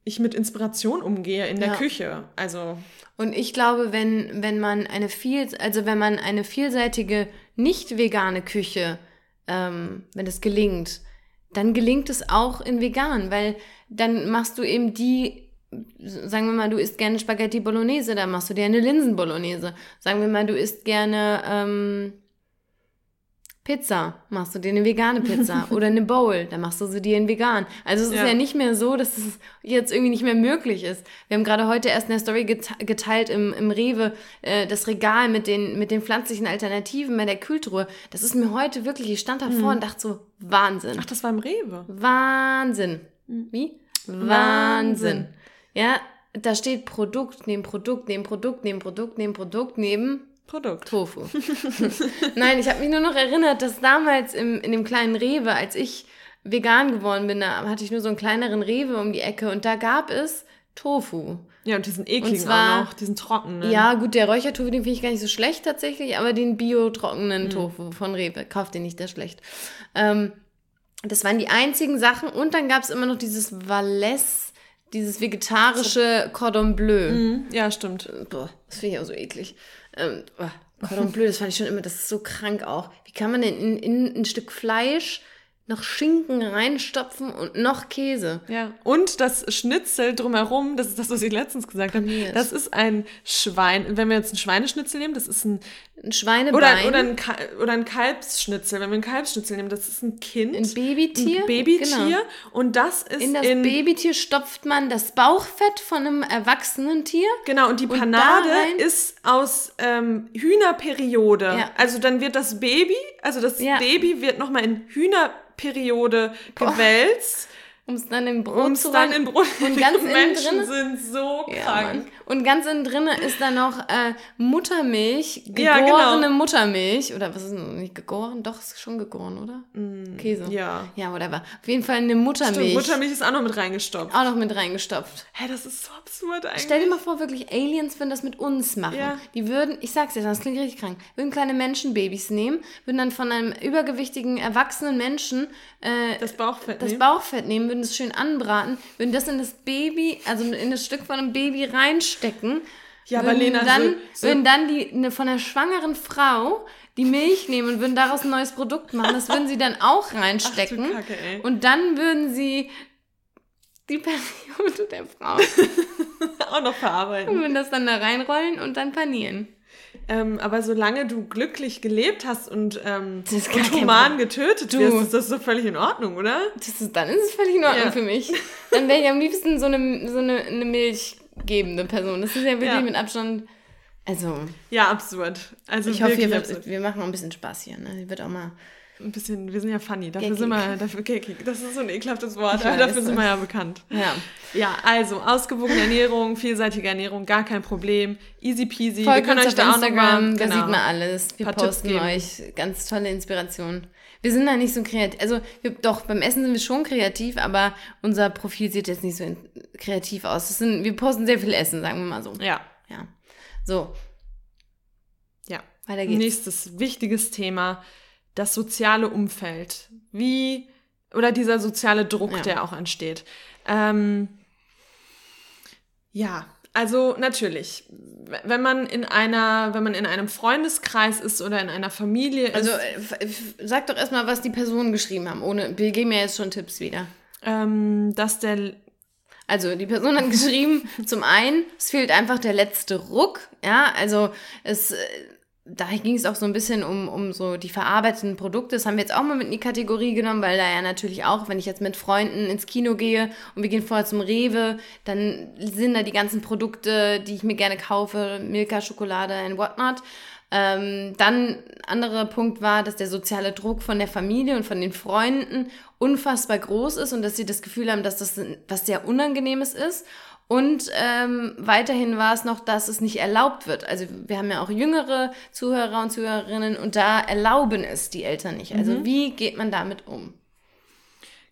Speaker 3: ich mit Inspiration umgehe in der ja. Küche. Also.
Speaker 2: Und ich glaube, wenn, wenn man eine viel, also wenn man eine vielseitige, nicht vegane Küche, ähm, wenn es gelingt, dann gelingt es auch in vegan, weil dann machst du eben die, sagen wir mal, du isst gerne Spaghetti Bolognese, dann machst du dir eine Linsen Bolognese. Sagen wir mal, du isst gerne, ähm, Pizza, machst du dir eine vegane Pizza oder eine Bowl, dann machst du sie dir in vegan. Also es ist ja. ja nicht mehr so, dass es jetzt irgendwie nicht mehr möglich ist. Wir haben gerade heute erst eine Story geteilt im, im Rewe, äh, das Regal mit den, mit den pflanzlichen Alternativen bei der Kühltruhe. Das ist mir heute wirklich, ich stand davor mhm. und dachte so, Wahnsinn.
Speaker 3: Ach, das war im Rewe?
Speaker 2: Wahnsinn. Mhm. Wie? Wahnsinn. Wahnsinn. Ja, da steht Produkt neben Produkt, neben Produkt, neben Produkt, neben Produkt, neben
Speaker 3: Produkt.
Speaker 2: Tofu. Nein, ich habe mich nur noch erinnert, dass damals im, in dem kleinen Rewe, als ich vegan geworden bin, da hatte ich nur so einen kleineren Rewe um die Ecke und da gab es Tofu.
Speaker 3: Ja, und diesen ekligen
Speaker 2: zwar-
Speaker 3: auch noch, diesen trockenen.
Speaker 2: Ja, gut, der Räuchertofu, den finde ich gar nicht so schlecht tatsächlich, aber den bio-trockenen Tofu von Rewe, kauft den nicht, der ist schlecht. Ähm, das waren die einzigen Sachen und dann gab es immer noch dieses Valais, dieses vegetarische Cordon Bleu.
Speaker 3: Mhm, ja, stimmt.
Speaker 2: Boah, das finde ich auch so eklig. Ähm, boah, Cordon Bleu, das fand ich schon immer, das ist so krank auch. Wie kann man denn in, in ein Stück Fleisch noch Schinken reinstopfen und noch Käse?
Speaker 3: Ja. Und das Schnitzel drumherum, das ist das, was ich letztens gesagt habe, das ist ein Schwein. Wenn wir jetzt einen Schweineschnitzel nehmen, das ist ein
Speaker 2: Ein Schweinebein,
Speaker 3: oder, oder, ein, oder ein Kalbsschnitzel. Wenn wir ein Kalbsschnitzel nehmen, das ist ein Kind.
Speaker 2: ein Babytier.
Speaker 3: Ein Babytier.
Speaker 2: Genau.
Speaker 3: Und das ist
Speaker 2: In das
Speaker 3: in,
Speaker 2: Babytier stopft man das Bauchfett von einem erwachsenen Tier.
Speaker 3: Genau, und die
Speaker 2: Und
Speaker 3: Panade
Speaker 2: rein-
Speaker 3: ist aus ähm, Hühnerperiode.
Speaker 2: Ja.
Speaker 3: Also dann wird das Baby, also das
Speaker 2: Ja.
Speaker 3: Baby wird nochmal in Hühnerperiode gewälzt,
Speaker 2: Um es dann im Brot zu
Speaker 3: dann
Speaker 2: rein-
Speaker 3: in Brot.
Speaker 2: Und ganz innen
Speaker 3: Menschen
Speaker 2: drin-
Speaker 3: sind so
Speaker 2: Ja,
Speaker 3: krank.
Speaker 2: Mann. Und ganz innen drin ist da noch äh, Muttermilch,
Speaker 3: Ja,
Speaker 2: gegorene
Speaker 3: genau.
Speaker 2: Muttermilch. Oder was ist denn, nicht gegoren? Doch, ist schon gegoren, oder? Käse.
Speaker 3: Mm, ja.
Speaker 2: Ja, whatever. Auf jeden Fall eine Muttermilch.
Speaker 3: Stimmt, Muttermilch ist auch noch mit reingestopft.
Speaker 2: auch noch mit reingestopft.
Speaker 3: Hä, das ist so absurd eigentlich.
Speaker 2: Stell dir mal vor, wirklich Aliens würden das mit uns machen.
Speaker 3: Ja.
Speaker 2: Die würden, ich sag's dir, das klingt richtig krank, würden kleine Menschenbabys nehmen, würden dann von einem übergewichtigen, erwachsenen Menschen äh,
Speaker 3: das Bauchfett
Speaker 2: das
Speaker 3: nehmen.
Speaker 2: Bauchfett nehmen, würden es schön anbraten, würden das in das Baby, also in das Stück von einem Baby reinstecken.
Speaker 3: Ja, aber Lena,
Speaker 2: dann,
Speaker 3: so- so-
Speaker 2: würden dann die, eine, von der schwangeren Frau die Milch nehmen und würden daraus ein neues Produkt machen. Das würden sie dann auch reinstecken.
Speaker 3: Kacke, ey.
Speaker 2: und dann würden sie die Periode der Frau
Speaker 3: auch noch verarbeiten.
Speaker 2: würden das dann da reinrollen und dann panieren.
Speaker 3: Ähm, aber solange du glücklich gelebt hast und, ähm, und human getötet
Speaker 2: Du.
Speaker 3: wirst, ist das so völlig in Ordnung, oder?
Speaker 2: Das ist, dann ist es völlig in Ordnung
Speaker 3: Ja.
Speaker 2: für mich. Dann wäre ich am liebsten so eine, so eine, eine milchgebende Person. Das ist ja wirklich
Speaker 3: Ja.
Speaker 2: mit Abstand. Also,
Speaker 3: Ja, absurd. Also
Speaker 2: ich hoffe, wir, wir machen auch ein bisschen Spaß hier. Ne? Wird auch mal.
Speaker 3: Ein bisschen, wir sind ja funny. Dafür
Speaker 2: Geckig.
Speaker 3: sind wir, dafür, geckig. Das ist so ein ekelhaftes Wort, aber dafür sind wir ja bekannt.
Speaker 2: Ja.
Speaker 3: Ja, also ausgewogene Ernährung, vielseitige Ernährung, gar kein Problem. Easy peasy.
Speaker 2: Folgt uns auf
Speaker 3: da auch noch
Speaker 2: Instagram, da
Speaker 3: genau.
Speaker 2: sieht man alles. Wir posten euch ganz tolle Inspirationen. Wir sind da nicht so kreativ. Also, wir, doch, beim Essen sind wir schon kreativ, aber unser Profil sieht jetzt nicht so kreativ aus. Sind, wir posten sehr viel Essen, sagen wir mal so.
Speaker 3: Ja,
Speaker 2: Ja. So,
Speaker 3: ja.
Speaker 2: weiter geht's.
Speaker 3: Nächstes wichtiges Thema, das soziale Umfeld. Wie, oder dieser soziale Druck,
Speaker 2: Ja.
Speaker 3: der auch entsteht. Ähm, ja, also natürlich, wenn man in einer, wenn man in einem Freundeskreis ist oder in einer Familie
Speaker 2: Also,
Speaker 3: ist,
Speaker 2: äh, f- f- sag doch erstmal, was die Personen geschrieben haben. Ohne, wir geben ja jetzt schon Tipps wieder.
Speaker 3: ähm, dass der
Speaker 2: Also, die Person hat geschrieben, zum einen, es fehlt einfach der letzte Ruck. Ja, also, es, äh, da ging es auch so ein bisschen um, um so die verarbeiteten Produkte. Das haben wir jetzt auch mal mit in die Kategorie genommen, weil da ja natürlich auch, wenn ich jetzt mit Freunden ins Kino gehe und wir gehen vorher zum Rewe, dann sind da die ganzen Produkte, die ich mir gerne kaufe, Milka, Schokolade and whatnot. Ähm, dann anderer Punkt war, dass der soziale Druck von der Familie und von den Freunden unfassbar groß ist und dass sie das Gefühl haben, dass das was sehr Unangenehmes ist. Und ähm, weiterhin war es noch, dass es nicht erlaubt wird. Also wir haben ja auch jüngere Zuhörer und Zuhörerinnen und da erlauben es die Eltern nicht. Also wie geht man damit um?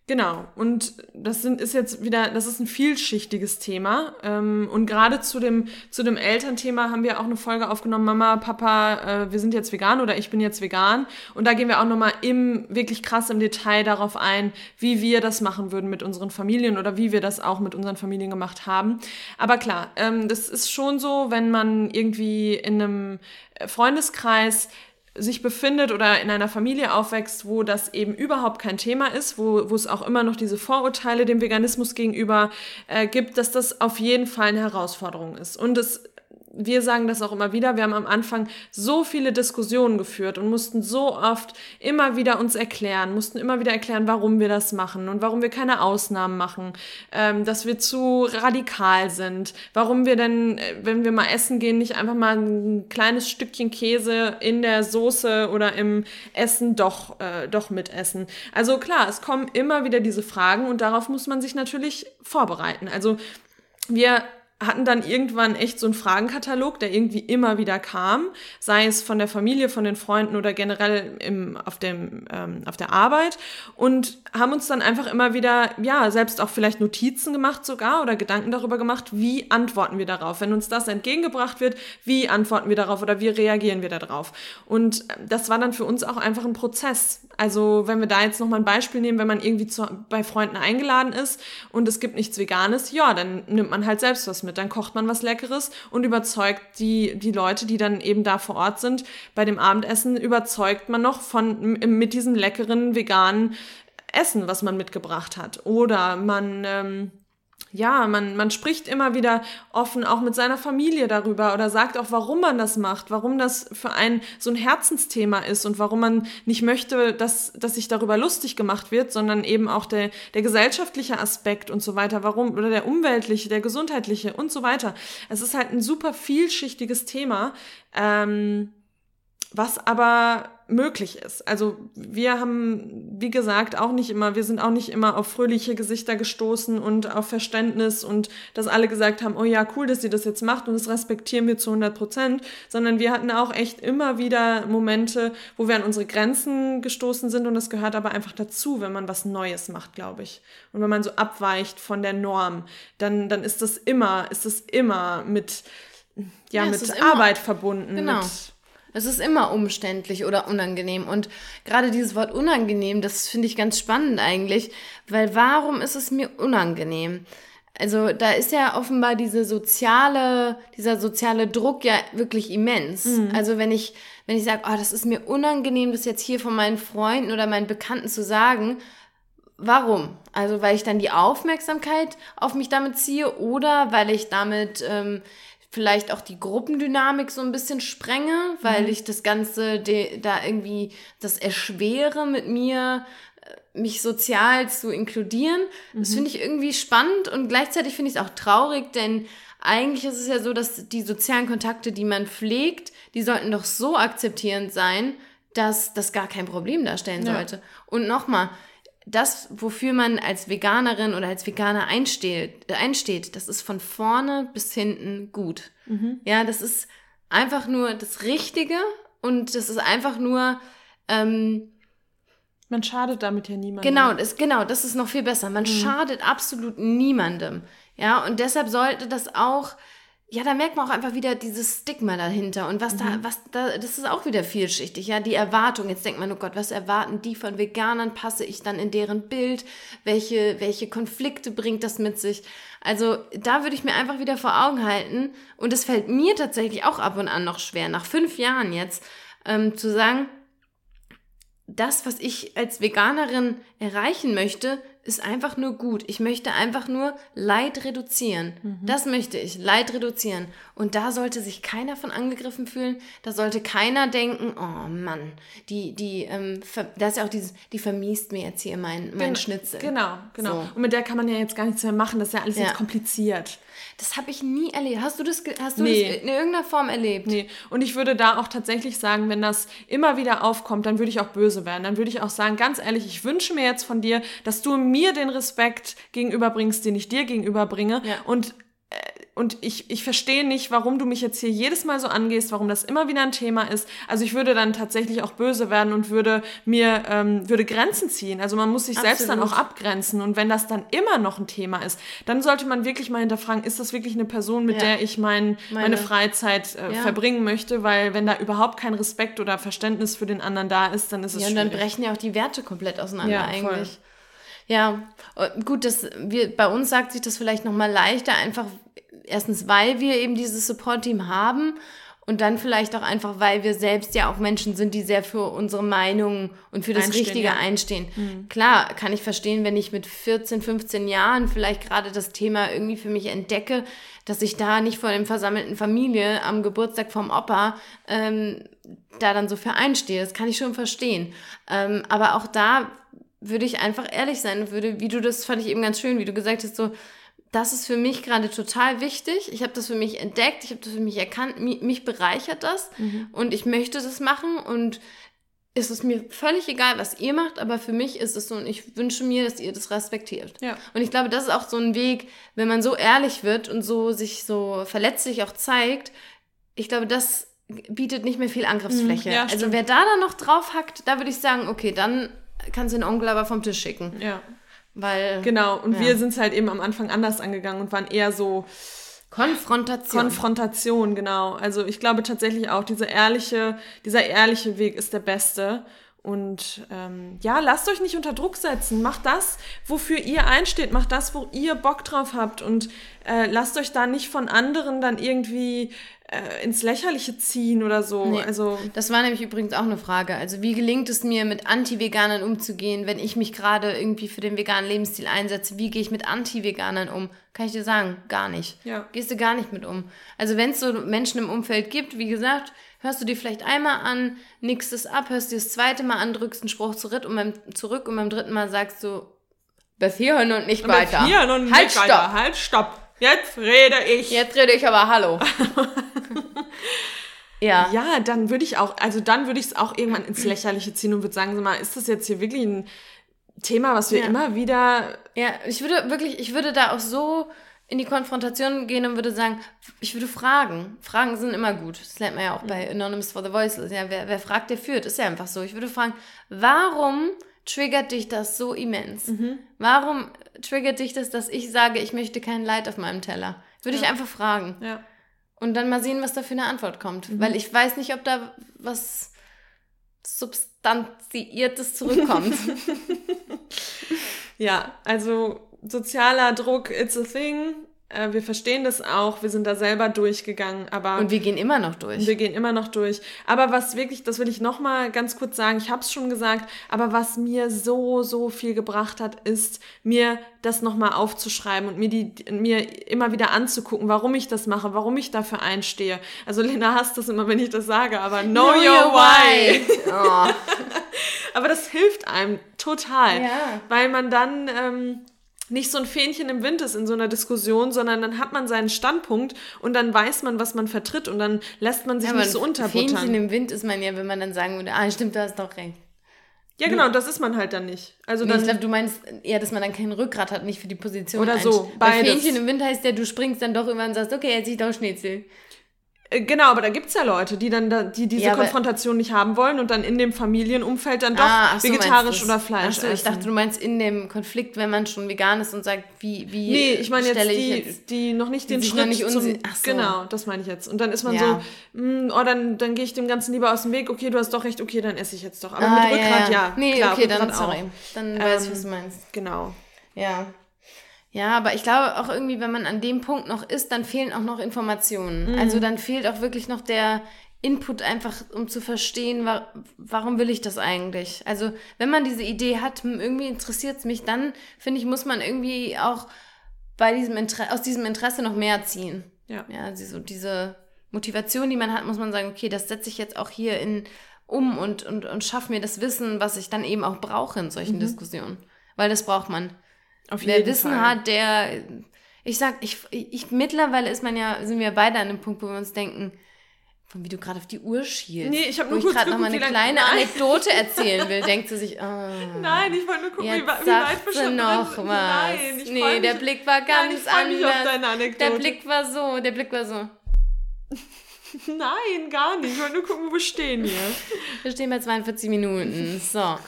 Speaker 3: Genau, und das sind, ist jetzt wieder, das ist ein vielschichtiges Thema. Ähm, und gerade zu dem, zu dem Elternthema haben wir auch eine Folge aufgenommen, Mama, Papa, äh, wir sind jetzt vegan oder ich bin jetzt vegan. Und da gehen wir auch nochmal im, wirklich krass im Detail darauf ein, wie wir das machen würden mit unseren Familien oder wie wir das auch mit unseren Familien gemacht haben. Aber klar, ähm, das ist schon so, wenn man irgendwie in einem Freundeskreis sich befindet oder in einer Familie aufwächst, wo das eben überhaupt kein Thema ist, wo, wo es auch immer noch diese Vorurteile dem Veganismus gegenüber äh, gibt, dass das auf jeden Fall eine Herausforderung ist. Und es wir sagen das auch immer wieder, wir haben am Anfang so viele Diskussionen geführt und mussten so oft immer wieder uns erklären, mussten immer wieder erklären, warum wir das machen und warum wir keine Ausnahmen machen, ähm, dass wir zu radikal sind, warum wir denn, äh, wenn wir mal essen gehen, nicht einfach mal ein kleines Stückchen Käse in der Soße oder im Essen doch, äh, doch mitessen. Also klar, es kommen immer wieder diese Fragen und darauf muss man sich natürlich vorbereiten. Also wir hatten dann irgendwann echt so einen Fragenkatalog, der irgendwie immer wieder kam, sei es von der Familie, von den Freunden oder generell im, auf, dem, ähm, auf der Arbeit und haben uns dann einfach immer wieder, ja, selbst auch vielleicht Notizen gemacht sogar oder Gedanken darüber gemacht, wie antworten wir darauf. Wenn uns das entgegengebracht wird, wie antworten wir darauf oder wie reagieren wir darauf. Und das war dann für uns auch einfach ein Prozess. Also wenn wir da jetzt nochmal ein Beispiel nehmen, wenn man irgendwie zu, bei Freunden eingeladen ist und es gibt nichts Veganes, ja, dann nimmt man halt selbst was mit. Dann kocht man was Leckeres und überzeugt die, die Leute, die dann eben da vor Ort sind, bei dem Abendessen überzeugt man noch von, mit diesem leckeren veganen Essen, was man mitgebracht hat. Oder man, ähm, ja, man, man spricht immer wieder offen auch mit seiner Familie darüber oder sagt auch, warum man das macht, warum das für einen so ein Herzensthema ist und warum man nicht möchte, dass, dass sich darüber lustig gemacht wird, sondern eben auch der, der gesellschaftliche Aspekt und so weiter, warum, oder der umweltliche, der gesundheitliche und so weiter. Es ist halt ein super vielschichtiges Thema, ähm, was aber möglich ist. Also wir haben, wie gesagt, auch nicht immer, wir sind auch nicht immer auf fröhliche Gesichter gestoßen und auf Verständnis und dass alle gesagt haben, oh ja, cool, dass sie das jetzt macht und das respektieren wir zu 100 Prozent, sondern wir hatten auch echt immer wieder Momente, wo wir an unsere Grenzen gestoßen sind und das gehört aber einfach dazu, wenn man was Neues macht, glaube ich. Und wenn man so abweicht von der Norm, dann, dann ist das immer, ist das immer mit, ja, ja mit Arbeit verbunden.
Speaker 2: Genau.
Speaker 3: Mit,
Speaker 2: es ist immer umständlich oder unangenehm. Und gerade dieses Wort unangenehm, das finde ich ganz spannend eigentlich, weil warum ist es mir unangenehm? Also da ist ja offenbar diese soziale, dieser soziale Druck ja wirklich immens. Mhm. Also wenn ich, wenn ich sage, oh, das ist mir unangenehm, das jetzt hier von meinen Freunden oder meinen Bekannten zu sagen, Warum? Also weil ich dann die Aufmerksamkeit auf mich damit ziehe oder weil ich damit ähm, vielleicht auch die Gruppendynamik so ein bisschen sprenge, weil mhm. ich das Ganze da irgendwie das erschwere mit mir äh, mich sozial zu inkludieren. Mhm. Das finde ich irgendwie spannend und gleichzeitig finde ich es auch traurig, denn eigentlich ist es ja so, dass die sozialen Kontakte, die man pflegt, die sollten doch so akzeptierend sein, dass das gar kein Problem darstellen ja. sollte. Und nochmal, das, wofür man als Veganerin oder als Veganer einsteht, einsteht, das ist von vorne bis hinten gut. Mhm. Ja, das ist einfach nur das Richtige und das ist einfach nur. Ähm,
Speaker 3: man schadet damit ja niemandem.
Speaker 2: Genau, das, genau, das ist noch viel besser. Man mhm. schadet absolut niemandem. Ja, und deshalb sollte das auch ja, da merkt man auch einfach wieder dieses Stigma dahinter und was mhm. da, was da, das ist auch wieder vielschichtig, ja, die Erwartung. Jetzt denkt man, oh Gott, was erwarten die von Veganern? Passe ich dann in deren Bild? Welche, welche Konflikte bringt das mit sich? Also da würde ich mir einfach wieder vor Augen halten und es fällt mir tatsächlich auch ab und an noch schwer, nach fünf Jahren jetzt, ähm, zu sagen, das, was ich als Veganerin erreichen möchte, ist einfach nur gut. Ich möchte einfach nur Leid reduzieren. Mhm. Das möchte ich, Leid reduzieren. Und da sollte sich keiner von angegriffen fühlen. Da sollte keiner denken, oh Mann, die, die, ähm, da ist ja auch dieses, die vermiest mir jetzt hier mein, mein
Speaker 3: genau,
Speaker 2: Schnitzel.
Speaker 3: Genau, genau. So. Und mit der kann man ja jetzt gar nichts mehr machen. Das ist ja alles ja. jetzt kompliziert.
Speaker 2: Das habe ich nie erlebt. Hast du das, hast du nee. das in irgendeiner Form erlebt?
Speaker 3: Nee. Und ich würde da auch tatsächlich sagen, wenn das immer wieder aufkommt, dann würde ich auch böse werden. Dann würde ich auch sagen, ganz ehrlich, ich wünsche mir jetzt von dir, dass du mir den Respekt gegenüberbringst, den ich dir gegenüberbringe. Ja. Und und ich, ich verstehe nicht, warum du mich jetzt hier jedes Mal so angehst, warum das immer wieder ein Thema ist. Also ich würde dann tatsächlich auch böse werden und würde mir ähm, würde Grenzen ziehen. Also man muss sich Absolut. selbst dann auch abgrenzen. Und wenn das dann immer noch ein Thema ist, dann sollte man wirklich mal hinterfragen, ist das wirklich eine Person, mit ja. der ich mein, meine, meine Freizeit äh, ja. verbringen möchte? Weil wenn da überhaupt kein Respekt oder Verständnis für den anderen da ist, dann ist es
Speaker 2: Ja, und dann brechen ja auch die Werte komplett auseinander ja, eigentlich. Voll. Ja, gut, das, wir, bei uns sagt sich das vielleicht nochmal leichter, einfach erstens, weil wir eben dieses Support-Team haben und dann vielleicht auch einfach, weil wir selbst ja auch Menschen sind, die sehr für unsere Meinung und für das einstehen, Richtige ja. einstehen. Mhm. Klar, kann ich verstehen, wenn ich mit 14, 15 Jahren vielleicht gerade das Thema irgendwie für mich entdecke, dass ich da nicht vor dem versammelten Familie am Geburtstag vom Opa ähm, da dann so für einstehe. Das kann ich schon verstehen. Ähm, aber auch da würde ich einfach ehrlich sein würde, wie du das fand ich eben ganz schön, wie du gesagt hast, so, das ist für mich gerade total wichtig. Ich habe das für mich entdeckt, ich habe das für mich erkannt, mich, mich bereichert das mhm. und ich möchte das machen und ist es mir völlig egal, was ihr macht, aber für mich ist es so und ich wünsche mir, dass ihr das respektiert.
Speaker 3: Ja.
Speaker 2: Und ich glaube, das ist auch so ein Weg, wenn man so ehrlich wird und so sich so verletzlich auch zeigt. Ich glaube, das bietet nicht mehr viel Angriffsfläche.
Speaker 3: Mhm. Ja,
Speaker 2: also wer da dann noch drauf hackt, da würde ich sagen, okay, dann kannst den Onkel aber vom Tisch schicken.
Speaker 3: Ja.
Speaker 2: Weil
Speaker 3: Genau. Und
Speaker 2: Ja.
Speaker 3: wir sind es halt eben am Anfang anders angegangen und waren eher so
Speaker 2: Konfrontation.
Speaker 3: Konfrontation, genau. Also ich glaube tatsächlich auch, diese ehrliche, dieser ehrliche Weg ist der beste. Und ähm, ja, lasst euch nicht unter Druck setzen. Macht das, wofür ihr einsteht. Macht das, wo ihr Bock drauf habt. Und äh, lasst euch da nicht von anderen dann irgendwie äh, ins Lächerliche ziehen oder so.
Speaker 2: Nee.
Speaker 3: Also
Speaker 2: Das war nämlich übrigens auch eine Frage. Also wie gelingt es mir, mit Anti-Veganern umzugehen, wenn ich mich gerade irgendwie für den veganen Lebensstil einsetze? Wie gehe ich mit Anti-Veganern um? Kann ich dir sagen, gar nicht.
Speaker 3: Ja.
Speaker 2: Gehst du gar nicht mit um. Also wenn es so Menschen im Umfeld gibt, wie gesagt, hörst du dir vielleicht einmal an, nickst es ab, hörst dir das zweite Mal an, drückst einen Spruch zurück und beim, zurück und beim dritten Mal sagst du, bis hierhin und nicht weiter.
Speaker 3: Hier noch nicht
Speaker 2: halt,
Speaker 3: weiter.
Speaker 2: stopp.
Speaker 3: Halt, stopp. Jetzt rede ich.
Speaker 2: Jetzt rede ich aber Hallo. ja.
Speaker 3: Ja, dann würde ich auch, also dann würde ich es auch irgendwann ins Lächerliche ziehen und würde sagen, sag mal, ist das jetzt hier wirklich ein Thema, was wir
Speaker 2: Ja.
Speaker 3: immer wieder
Speaker 2: Ja, ich würde wirklich, ich würde da auch so in die Konfrontation gehen und würde sagen, ich würde fragen. Fragen sind immer gut. Das lernt man ja auch bei Anonymous for the Voiceless. Ja, wer, wer fragt, der führt. Ist ja einfach so. Ich würde fragen, warum triggert dich das so immens? Warum triggert dich das, dass ich sage, ich möchte kein Leid auf meinem Teller? Würde ich einfach fragen.
Speaker 3: Ja.
Speaker 2: Und dann mal sehen, was da für eine Antwort kommt. Weil ich weiß nicht, ob da was Substanziiertes zurückkommt.
Speaker 3: Ja, also sozialer Druck, it's a thing. Äh, wir verstehen das auch, wir sind da selber durchgegangen, aber
Speaker 2: Und wir gehen immer noch durch.
Speaker 3: wir gehen immer noch durch. Aber was wirklich, das will ich noch mal ganz kurz sagen, ich habe es schon gesagt, aber was mir so, so viel gebracht hat, ist, mir das noch mal aufzuschreiben und mir, die, mir immer wieder anzugucken, warum ich das mache, warum ich dafür einstehe. Also Lena hasst das immer, wenn ich das sage, aber know, your why.
Speaker 2: Oh.
Speaker 3: Aber das hilft einem total,
Speaker 2: Ja.
Speaker 3: weil man dann ähm, nicht so ein Fähnchen im Wind ist in so einer Diskussion, sondern dann hat man seinen Standpunkt und dann weiß man, was man vertritt und dann lässt man sich
Speaker 2: Ja,
Speaker 3: nicht so
Speaker 2: ein Fähnchen
Speaker 3: unterbuttern.
Speaker 2: im Wind ist man ja, wenn man dann sagen würde, ah, stimmt, du hast doch recht.
Speaker 3: Ja, genau, das ist man halt dann nicht. Also dann,
Speaker 2: ich glaube, du meinst eher, dass man dann kein Rückgrat hat, nicht für die Position.
Speaker 3: Oder so, beides.
Speaker 2: Fähnchen im Wind heißt ja, du springst dann doch immer und sagst, okay, jetzt ich doch Schnitzel.
Speaker 3: Äh, genau, aber da gibt's ja Leute, die dann da, die diese
Speaker 2: Ja,
Speaker 3: Konfrontation nicht haben wollen und dann in dem Familienumfeld dann doch
Speaker 2: Ah, so,
Speaker 3: vegetarisch oder? Fleisch
Speaker 2: Ach so, ich dachte, du meinst in dem Konflikt, wenn man schon vegan ist und sagt, wie, wie
Speaker 3: Nee, ich meine jetzt die,
Speaker 2: jetzt
Speaker 3: die noch nicht
Speaker 2: die
Speaker 3: den Schritt
Speaker 2: nicht
Speaker 3: zum,
Speaker 2: Ach so.
Speaker 3: Genau, das meine ich jetzt. Und dann ist man
Speaker 2: Ja.
Speaker 3: so, mm, oh, dann, dann gehe ich dem Ganzen lieber aus dem Weg. Okay, du hast doch recht, okay, dann esse ich jetzt doch. Aber
Speaker 2: Ah,
Speaker 3: mit Rückgrat, ja.
Speaker 2: Nee,
Speaker 3: klar,
Speaker 2: okay, dann, sorry.
Speaker 3: auch.
Speaker 2: Dann weiß ich,
Speaker 3: Ähm,
Speaker 2: was du meinst.
Speaker 3: Genau.
Speaker 2: Ja. Ja, aber ich glaube auch irgendwie, wenn man an dem Punkt noch ist, dann fehlen auch noch Informationen.
Speaker 3: Mhm.
Speaker 2: Also dann fehlt auch wirklich noch der Input einfach, um zu verstehen, wa warum will ich das eigentlich? Also wenn man diese Idee hat, hm, irgendwie interessiert es mich, dann finde ich, muss man irgendwie auch bei diesem Inter aus diesem Interesse noch mehr ziehen.
Speaker 3: Ja.
Speaker 2: Ja, also so diese Motivation, die man hat, muss man sagen, okay, das setze ich jetzt auch hier in um und, und, und schaffe mir das Wissen, was ich dann eben auch brauche in solchen Diskussionen. Weil das braucht man.
Speaker 3: Auf
Speaker 2: Wer Wissen
Speaker 3: Fall.
Speaker 2: hat, der, ich sag, ich, ich, mittlerweile ist man ja, sind wir beide an dem Punkt, wo wir uns denken, von wie du gerade auf die Uhr schielst.
Speaker 3: Nee, ich hab
Speaker 2: wo
Speaker 3: nur
Speaker 2: ich
Speaker 3: kurz
Speaker 2: gerade noch mal eine kleine
Speaker 3: Nein.
Speaker 2: Anekdote erzählen will, denkt sie sich, oh,
Speaker 3: Nein, ich wollte nur gucken, wie, wie weit wir schon
Speaker 2: noch was.
Speaker 3: Nein, ich
Speaker 2: nee, der Blick war
Speaker 3: Nein,
Speaker 2: ganz
Speaker 3: ich freu mich auf
Speaker 2: anders.
Speaker 3: deine Anekdote.
Speaker 2: Der Blick war so, der Blick war so.
Speaker 3: Nein, gar nicht. Ich wollte nur gucken, wo wir stehen hier.
Speaker 2: Wir stehen bei 42 Minuten. So.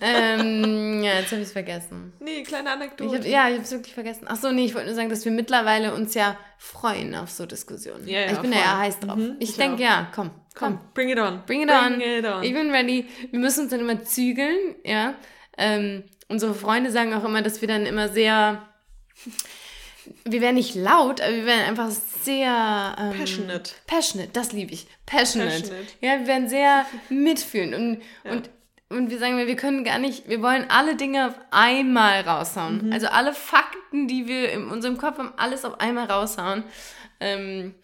Speaker 2: ähm, ja, jetzt habe ich es vergessen.
Speaker 3: Nee, kleine
Speaker 2: Ich
Speaker 3: Anekdote.
Speaker 2: hab, ja, ich habe es wirklich vergessen. Ach so, nee, ich wollte nur sagen, dass wir mittlerweile uns ja freuen auf so Diskussionen.
Speaker 3: Ja, ja,
Speaker 2: ich bin
Speaker 3: voll.
Speaker 2: ja heiß drauf.
Speaker 3: Mhm,
Speaker 2: ich
Speaker 3: ich
Speaker 2: denke, ja, komm, komm.
Speaker 3: Komm, bring it on.
Speaker 2: Bring it on.
Speaker 3: Bring it on.
Speaker 2: Ich bin ready. Wir müssen uns dann immer zügeln, ja. Ähm, unsere Freunde sagen auch immer, dass wir dann immer sehr, wir werden nicht laut, aber wir werden einfach sehr ähm,
Speaker 3: Passionate.
Speaker 2: Passionate, das liebe ich. Passionate.
Speaker 3: Passionate.
Speaker 2: Ja, wir werden sehr mitfühlen und, und und wir sagen, wir können gar nicht, wir wollen alle Dinge auf einmal raushauen.
Speaker 3: Mhm.
Speaker 2: Also alle Fakten, die wir in unserem Kopf haben, alles auf einmal raushauen. Ähm,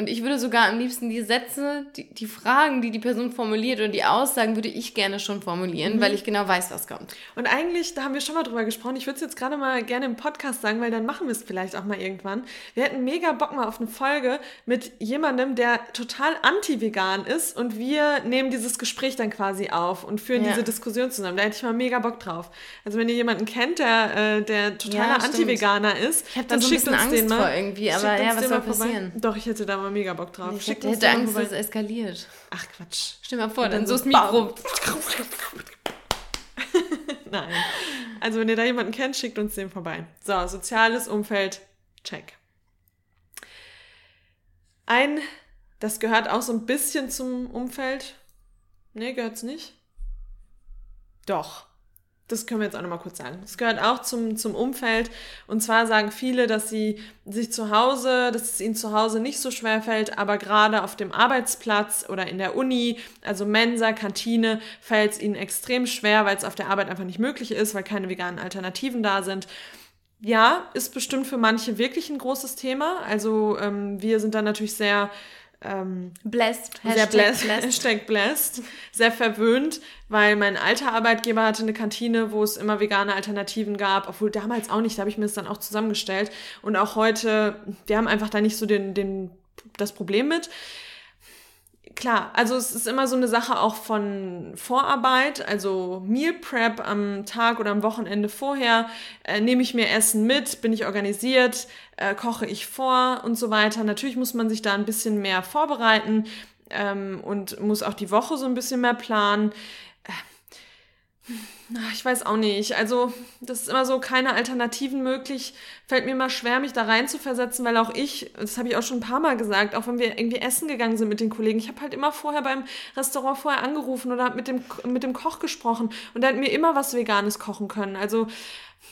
Speaker 2: Und ich würde sogar am liebsten die Sätze, die, die Fragen, die die Person formuliert oder die Aussagen, würde ich gerne schon formulieren, mhm. weil ich genau weiß, was kommt.
Speaker 3: Und eigentlich, da haben wir schon mal drüber gesprochen, ich würde es jetzt gerade mal gerne im Podcast sagen, weil dann machen wir es vielleicht auch mal irgendwann. Wir hätten mega Bock mal auf eine Folge mit jemandem, der total anti-vegan ist und wir nehmen dieses Gespräch dann quasi auf und führen ja. diese Diskussion zusammen. Da hätte ich mal mega Bock drauf. Also wenn ihr jemanden kennt, der, äh, der totaler ja, Anti-Veganer ist,
Speaker 2: ich dann so schickt uns Angst den mal. Vor irgendwie, aber ja, was soll passieren?
Speaker 3: Doch, ich hätte da mal mega Bock drauf.
Speaker 2: Ich hätte, hätte Angst, dass es eskaliert.
Speaker 3: Ach Quatsch.
Speaker 2: Stell dir mal vor, dann, dann so das Mikro.
Speaker 3: Nein. Also wenn ihr da jemanden kennt, schickt uns den vorbei. So, soziales Umfeld, check. Ein, das gehört auch so ein bisschen zum Umfeld. Nee, gehört's nicht? Doch. Das können wir jetzt auch nochmal kurz sagen. Das gehört auch zum, zum Umfeld. Und zwar sagen viele, dass sie sich zu Hause, dass es ihnen zu Hause nicht so schwer fällt, aber gerade auf dem Arbeitsplatz oder in der Uni, also Mensa, Kantine, fällt es ihnen extrem schwer, weil es auf der Arbeit einfach nicht möglich ist, weil keine veganen Alternativen da sind. Ja, ist bestimmt für manche wirklich ein großes Thema. Also ähm, wir sind da natürlich sehr ähm, blessed, sehr blessed, blessed. Hashtag blessed, sehr verwöhnt, weil mein alter Arbeitgeber hatte eine Kantine, wo es immer vegane Alternativen gab, obwohl damals auch nicht, da habe ich mir das dann auch zusammengestellt. Und auch heute, wir haben einfach da nicht so den, den, das Problem mit klar, also es ist immer so eine Sache auch von Vorarbeit, also Meal Prep am Tag oder am Wochenende vorher, äh, nehme ich mir Essen mit, bin ich organisiert, äh, koche ich vor und so weiter. Natürlich muss man sich da ein bisschen mehr vorbereiten ähm, und muss auch die Woche so ein bisschen mehr planen. Ich weiß auch nicht. Also, das ist immer so, keine Alternativen möglich. Fällt mir immer schwer, mich da rein zu versetzen, weil auch ich, das habe ich auch schon ein paar Mal gesagt, auch wenn wir irgendwie essen gegangen sind mit den Kollegen, ich habe halt immer vorher beim Restaurant vorher angerufen oder mit dem, mit dem Koch gesprochen und der hat mir immer was Veganes kochen können. Also,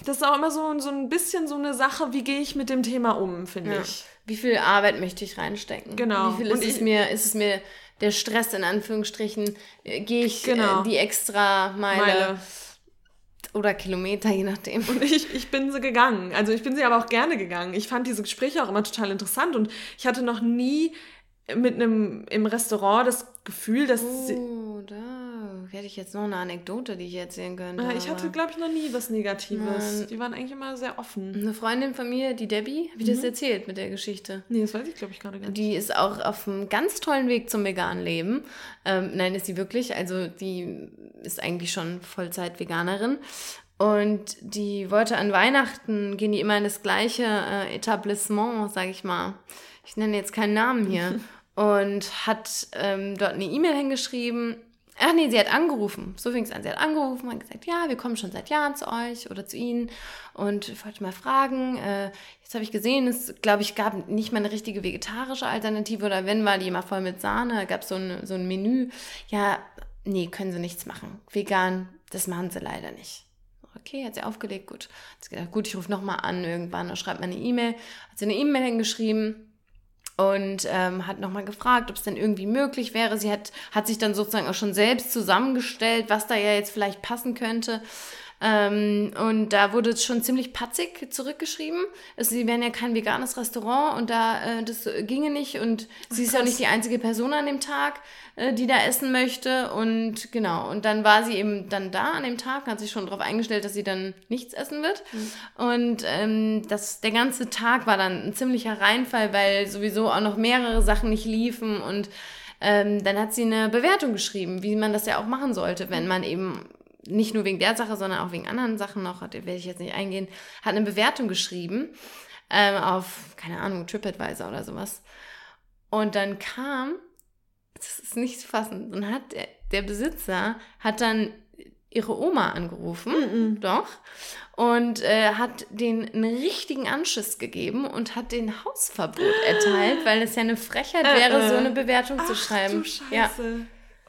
Speaker 3: das ist auch immer so, so ein bisschen so eine Sache, wie gehe ich mit dem Thema um, finde ja. ich.
Speaker 2: Wie viel Arbeit möchte ich reinstecken? Genau. Wie viel ist, ich, es mir, ist es mir der Stress in Anführungsstrichen, äh, gehe ich genau. äh, die extra Meile. Meile oder Kilometer, je nachdem.
Speaker 3: Und ich, ich bin sie gegangen. Also ich bin sie aber auch gerne gegangen. Ich fand diese Gespräche auch immer total interessant und ich hatte noch nie mit einem im Restaurant das Gefühl, dass
Speaker 2: oh, da hätte ich jetzt noch eine Anekdote, die ich erzählen könnte.
Speaker 3: Ja, ich hatte, glaube ich, noch nie was Negatives. Nein. Die waren eigentlich immer sehr offen.
Speaker 2: Eine Freundin von mir, die Debbie, habe ich mhm. das erzählt mit der Geschichte?
Speaker 3: Nee, das weiß ich, glaube ich, gerade gar
Speaker 2: nicht. Die ist auch auf einem ganz tollen Weg zum veganen Leben. Ähm, nein, ist sie wirklich. Also die ist eigentlich schon Vollzeit-Veganerin. Und die wollte an Weihnachten, gehen die immer in das gleiche äh, Etablissement, sage ich mal. Ich nenne jetzt keinen Namen hier. und hat ähm, dort eine E-Mail hingeschrieben. Ach nee, sie hat angerufen. So fing es an. Sie hat angerufen und gesagt, ja, wir kommen schon seit Jahren zu euch oder zu Ihnen. Und ich wollte mal fragen, äh, jetzt habe ich gesehen, es, glaube ich, gab nicht mal eine richtige vegetarische Alternative oder wenn, war die immer voll mit Sahne, gab so ein, so ein Menü. Ja, nee, können sie nichts machen. Vegan, das machen sie leider nicht. Okay, hat sie aufgelegt, gut. Hat sie gedacht, gut, ich rufe nochmal an irgendwann oder schreibt mir eine E-Mail. Hat sie eine E-Mail hingeschrieben und ähm, hat nochmal gefragt, ob es denn irgendwie möglich wäre. Sie hat, hat sich dann sozusagen auch schon selbst zusammengestellt, was da ja jetzt vielleicht passen könnte. Ähm, und da wurde es schon ziemlich patzig zurückgeschrieben. Also, sie wären ja kein veganes Restaurant und da äh, das ginge nicht. Und Ach, sie ist ja auch nicht die einzige Person an dem Tag, äh, die da essen möchte. Und genau, und dann war sie eben dann da an dem Tag, hat sich schon darauf eingestellt, dass sie dann nichts essen wird. Mhm. Und ähm, das, der ganze Tag war dann ein ziemlicher Reinfall, weil sowieso auch noch mehrere Sachen nicht liefen und ähm, dann hat sie eine Bewertung geschrieben, wie man das ja auch machen sollte, wenn man eben nicht nur wegen der Sache, sondern auch wegen anderen Sachen noch, da werde ich jetzt nicht eingehen, hat eine Bewertung geschrieben ähm, auf, keine Ahnung, TripAdvisor oder sowas. Und dann kam, das ist nicht zu fassen, dann hat der, der Besitzer, hat dann ihre Oma angerufen, mm -mm. doch, und äh, hat den einen richtigen Anschiss gegeben und hat den Hausverbot erteilt, weil es ja eine Frechheit äh, wäre, äh. so eine Bewertung Ach, zu schreiben. Du Scheiße. Ja.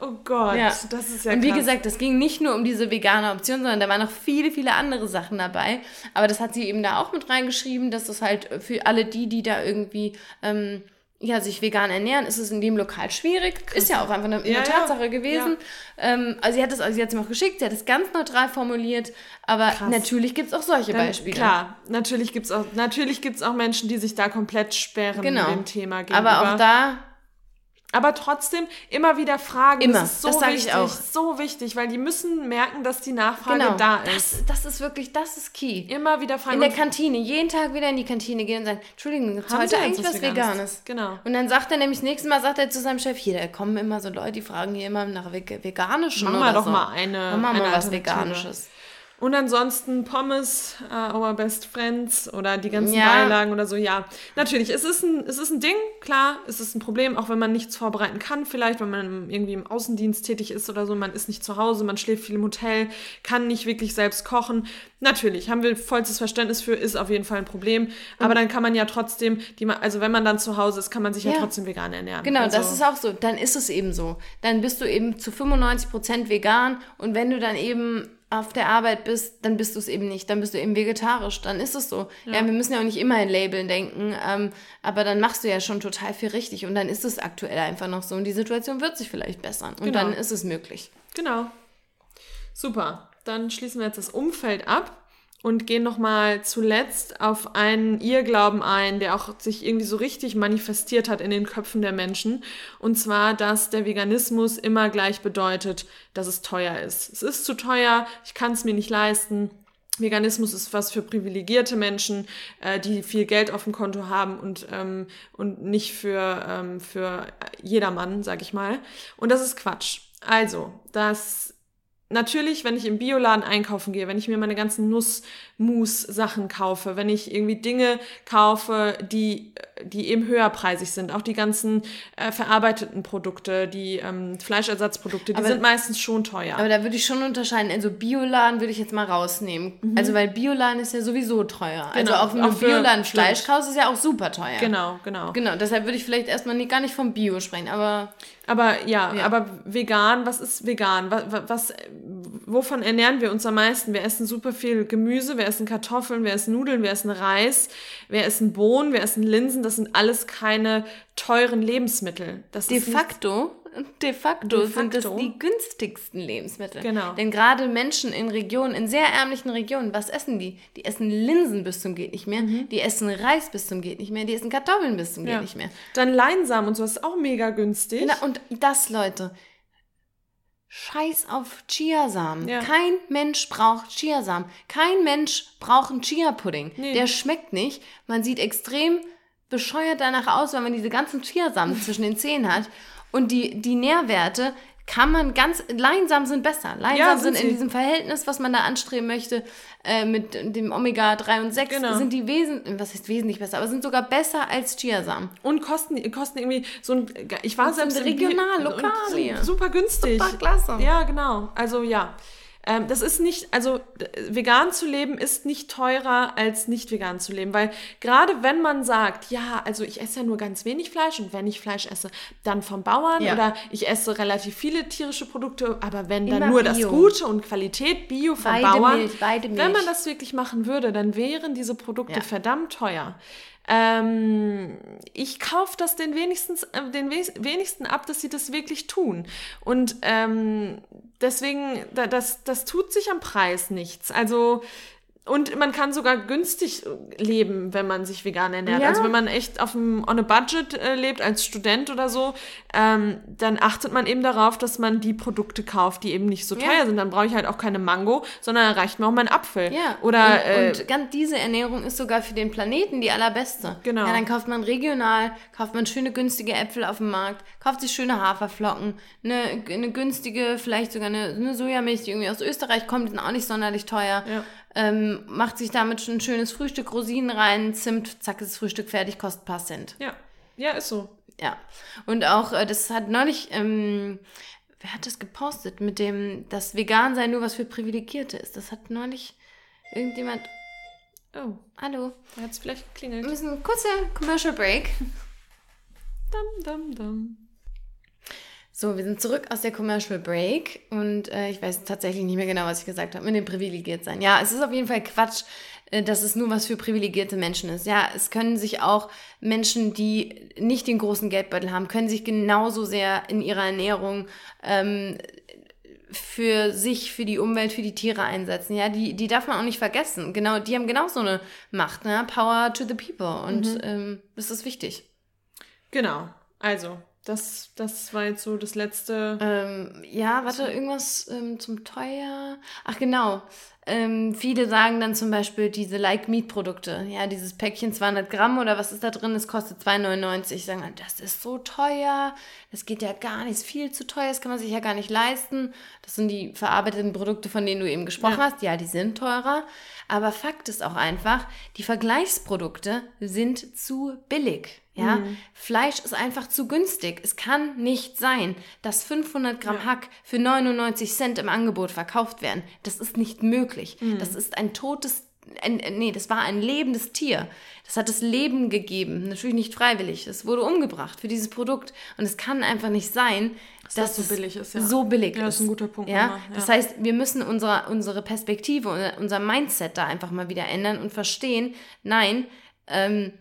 Speaker 3: Oh Gott,
Speaker 2: ja.
Speaker 3: das ist ja
Speaker 2: Und wie krass. gesagt, das ging nicht nur um diese vegane Option, sondern da waren noch viele, viele andere Sachen dabei. Aber das hat sie eben da auch mit reingeschrieben, dass es halt für alle die, die da irgendwie ähm, ja, sich vegan ernähren, ist es in dem Lokal schwierig. Ist ja auch einfach eine, eine
Speaker 3: Ja, ja.
Speaker 2: Tatsache gewesen. Ähm, also sie hat es also sie hat es mir auch geschickt, sie hat es ganz neutral formuliert, aber natürlich gibt es auch solche
Speaker 3: Dann,
Speaker 2: Beispiele.
Speaker 3: Klar, natürlich gibt es auch, natürlich gibt's auch Menschen, die sich da komplett sperren
Speaker 2: Genau.
Speaker 3: dem Thema gegenüber.
Speaker 2: Aber auch da,
Speaker 3: Aber trotzdem immer wieder fragen.
Speaker 2: Immer.
Speaker 3: Das ist so
Speaker 2: Das sag ich
Speaker 3: wichtig,
Speaker 2: auch.
Speaker 3: so wichtig, weil die müssen merken, dass die Nachfrage
Speaker 2: genau,
Speaker 3: da ist.
Speaker 2: das, das ist wirklich, das ist key.
Speaker 3: Immer wieder fragen.
Speaker 2: In der Kantine, jeden Tag wieder in die Kantine gehen und sagen, Entschuldigung, gibt heute eigentlich
Speaker 3: was Veganes? Genau.
Speaker 2: Und dann sagt er nämlich, das nächste Mal sagt er zu seinem Chef, hier, da kommen immer so Leute, die fragen hier immer nach Veg Veganischen
Speaker 3: Machen wir doch
Speaker 2: so.
Speaker 3: mal eine-
Speaker 2: Machen wir
Speaker 3: eine
Speaker 2: mal was. Veganisches.
Speaker 3: Und ansonsten Pommes, uh, our best friends oder die ganzen
Speaker 2: Ja.
Speaker 3: Beilagen oder so. Ja, natürlich, es ist, ein, es ist ein Ding, klar, es ist ein Problem, auch wenn man nichts vorbereiten kann, vielleicht, wenn man irgendwie im Außendienst tätig ist oder so, man ist nicht zu Hause, man schläft viel im Hotel, kann nicht wirklich selbst kochen. Natürlich, haben wir vollstes Verständnis für, ist auf jeden Fall ein Problem. Aber dann kann man ja trotzdem, die, also wenn man dann zu Hause ist, kann man sich ja,
Speaker 2: Ja.
Speaker 3: trotzdem vegan ernähren.
Speaker 2: Genau,
Speaker 3: also,
Speaker 2: das ist auch so. Dann ist es eben so. Dann bist du eben zu 95% vegan und wenn du dann eben auf der Arbeit bist, dann bist du es eben nicht. Dann bist du eben vegetarisch. Dann ist es so. Ja, wir müssen ja auch nicht immer in Labeln denken, ähm, aber dann machst du ja schon total viel richtig und dann ist es aktuell einfach noch so und die Situation wird sich vielleicht bessern und
Speaker 3: Genau.
Speaker 2: dann ist es möglich.
Speaker 3: Genau. Super. Dann schließen wir jetzt das Umfeld ab und gehen nochmal zuletzt auf einen Irrglauben ein, der auch sich irgendwie so richtig manifestiert hat in den Köpfen der Menschen. Und zwar, dass der Veganismus immer gleich bedeutet, dass es teuer ist. Es ist zu teuer, ich kann es mir nicht leisten. Veganismus ist was für privilegierte Menschen, äh, die viel Geld auf dem Konto haben und, ähm, und nicht für, ähm, für jedermann, sag ich mal. Und das ist Quatsch. Also, das natürlich, wenn ich im Bioladen einkaufen gehe, wenn ich mir meine ganzen Nussmus-Sachen kaufe, wenn ich irgendwie Dinge kaufe, die, die eben höherpreisig sind, auch die ganzen äh, verarbeiteten Produkte, die ähm, Fleischersatzprodukte, die
Speaker 2: Aber-
Speaker 3: sind meistens schon teuer.
Speaker 2: Aber da würde ich schon unterscheiden. Also Bioladen würde ich jetzt mal rausnehmen. Also weil Bioladen ist ja sowieso teuer.
Speaker 3: Mhm. Genau,
Speaker 2: also auch wenn du Bioladen Fleisch kaufst, ist ja auch super teuer.
Speaker 3: genau, genau.
Speaker 2: Genau, deshalb würde ich vielleicht erstmal nicht, gar nicht vom Bio sprechen, aber
Speaker 3: Aber ja,
Speaker 2: Ja.
Speaker 3: aber vegan, was ist vegan? Was, was, wovon ernähren wir uns am meisten? Wir essen super viel Gemüse, wir essen Kartoffeln, wir essen Nudeln, wir essen Reis, wir essen Bohnen, wir essen Linsen. Das sind alles keine teuren Lebensmittel. Das
Speaker 2: de facto, de facto,
Speaker 3: De
Speaker 2: sind das
Speaker 3: facto.
Speaker 2: die günstigsten Lebensmittel.
Speaker 3: Genau.
Speaker 2: Denn gerade Menschen in Regionen, in sehr ärmlichen Regionen, was essen die? Die essen Linsen bis zum geht nicht mehr, die essen Reis bis zum geht nicht mehr, die essen Kartoffeln bis zum
Speaker 3: Mhm. Ja.
Speaker 2: geht nicht mehr.
Speaker 3: Dann Leinsamen und so ist auch mega günstig.
Speaker 2: Na, und das, Leute, scheiß auf Chiasamen.
Speaker 3: Ja.
Speaker 2: Kein Mensch braucht Chiasamen. Kein Mensch braucht einen Chia-Pudding.
Speaker 3: Nee.
Speaker 2: Der schmeckt nicht. Man sieht extrem bescheuert danach aus, wenn man diese ganzen Chiasamen zwischen den Zähnen hat. Und die, die Nährwerte kann man ganz, Leinsamen sind besser. Leinsamen
Speaker 3: Ja,
Speaker 2: sind,
Speaker 3: sind
Speaker 2: in diesem Verhältnis, was man da anstreben möchte, äh, mit dem Omega-3 und 6,
Speaker 3: Genau.
Speaker 2: sind die wesentlich, was heißt wesentlich besser, aber sind sogar besser als Chiasamen.
Speaker 3: Und kosten, kosten irgendwie so ein. Ich war
Speaker 2: Und
Speaker 3: selbst
Speaker 2: regional, lokal hier.
Speaker 3: Super günstig.
Speaker 2: Super klasse.
Speaker 3: Ja, genau. Also ja. Ähm, das ist nicht, also vegan zu leben ist nicht teurer als nicht vegan zu leben, weil gerade wenn man sagt, ja, also ich esse ja nur ganz wenig Fleisch und wenn ich Fleisch esse, dann vom Bauern
Speaker 2: Ja.
Speaker 3: oder ich esse relativ viele tierische Produkte, aber wenn dann
Speaker 2: Immer
Speaker 3: nur das
Speaker 2: Bio.
Speaker 3: Gute und Qualität Bio vom Bauern,
Speaker 2: Weidemilch, Weidemilch.
Speaker 3: wenn man das wirklich machen würde, dann wären diese Produkte
Speaker 2: Ja.
Speaker 3: verdammt teuer. Ähm, ich kaufe das den, wenigstens, äh, den wenigsten ab, dass sie das wirklich tun. Und ähm, deswegen, da, das, das tut sich am Preis nichts. Also, und man kann sogar günstig leben, wenn man sich vegan ernährt.
Speaker 2: Ja.
Speaker 3: Also wenn man echt auf dem on a budget äh, lebt als Student oder so, ähm, dann achtet man eben darauf, dass man die Produkte kauft, die eben nicht so
Speaker 2: Ja.
Speaker 3: teuer sind. Dann brauche ich halt auch keine Mango, sondern dann reicht mir auch mein Apfel.
Speaker 2: Ja,
Speaker 3: Oder
Speaker 2: und,
Speaker 3: äh,
Speaker 2: und ganz diese Ernährung ist sogar für den Planeten die allerbeste.
Speaker 3: Genau.
Speaker 2: Ja, dann kauft man regional, kauft man schöne günstige Äpfel auf dem Markt, kauft sich schöne Haferflocken, eine, eine günstige, vielleicht sogar eine, eine Sojamilch, die irgendwie aus Österreich kommt, die sind auch nicht sonderlich teuer.
Speaker 3: Ja.
Speaker 2: Ähm, macht sich damit schon ein schönes Frühstück, Rosinen rein, Zimt, zack, ist das Frühstück fertig, kostet ein paar Cent.
Speaker 3: ja, ja, ist so.
Speaker 2: Ja. Und auch, äh, das hat neulich, ähm, wer hat das gepostet mit dem, dass vegan sein nur was für Privilegierte ist. Das hat neulich irgendjemand,
Speaker 3: Oh,
Speaker 2: hallo,
Speaker 3: da hat es vielleicht
Speaker 2: wir
Speaker 3: geklingelt.
Speaker 2: müssen ein kurzer Commercial Break.
Speaker 3: Dum, dum, dum.
Speaker 2: So, wir sind zurück aus der Commercial Break und äh, ich weiß tatsächlich nicht mehr genau, was ich gesagt habe mit dem privilegiert sein. Ja, es ist auf jeden Fall Quatsch. äh, dass es nur was für privilegierte Menschen ist. Ja, es können sich auch Menschen, die nicht den großen Geldbeutel haben, können sich genauso sehr in ihrer Ernährung ähm, für sich, für die Umwelt, für die Tiere einsetzen. Ja, die, die darf man auch nicht vergessen. Genau, die haben genauso eine Macht, ne? Power to the people. Und mhm. ähm, das ist wichtig.
Speaker 3: Genau. Also, das, das war jetzt so das letzte.
Speaker 2: Ähm, ja, warte, irgendwas ähm, zum Teuer. Ach, genau. Ähm, viele sagen dann zum Beispiel diese Like-Meat-Produkte. Ja, dieses Päckchen 200 Gramm oder was ist da drin? Es kostet 2,99. Sagen dann, das ist so teuer. Das geht ja gar nicht. Ist viel zu teuer. Das kann man sich ja gar nicht leisten. Das sind die verarbeiteten Produkte, von denen du eben gesprochen ja. hast. Ja, die sind teurer. Aber Fakt ist auch einfach, die Vergleichsprodukte sind zu billig. Ja, mhm. Fleisch ist einfach zu günstig. Es kann nicht sein, dass 500 Gramm ja. Hack für 99 Cent im Angebot verkauft werden. Das ist nicht möglich. Mhm. Das ist ein totes, ein, nee, das war ein lebendes Tier. Das hat das Leben gegeben. Natürlich nicht freiwillig. Es wurde umgebracht für dieses Produkt. Und es kann einfach nicht sein, dass, dass das so billig ist. Ja. So billig ja, ist. Das ist ein guter Punkt. Ja? ja? Das heißt, wir müssen unsere, unsere Perspektive, unser Mindset da einfach mal wieder ändern und verstehen, nein, ähm,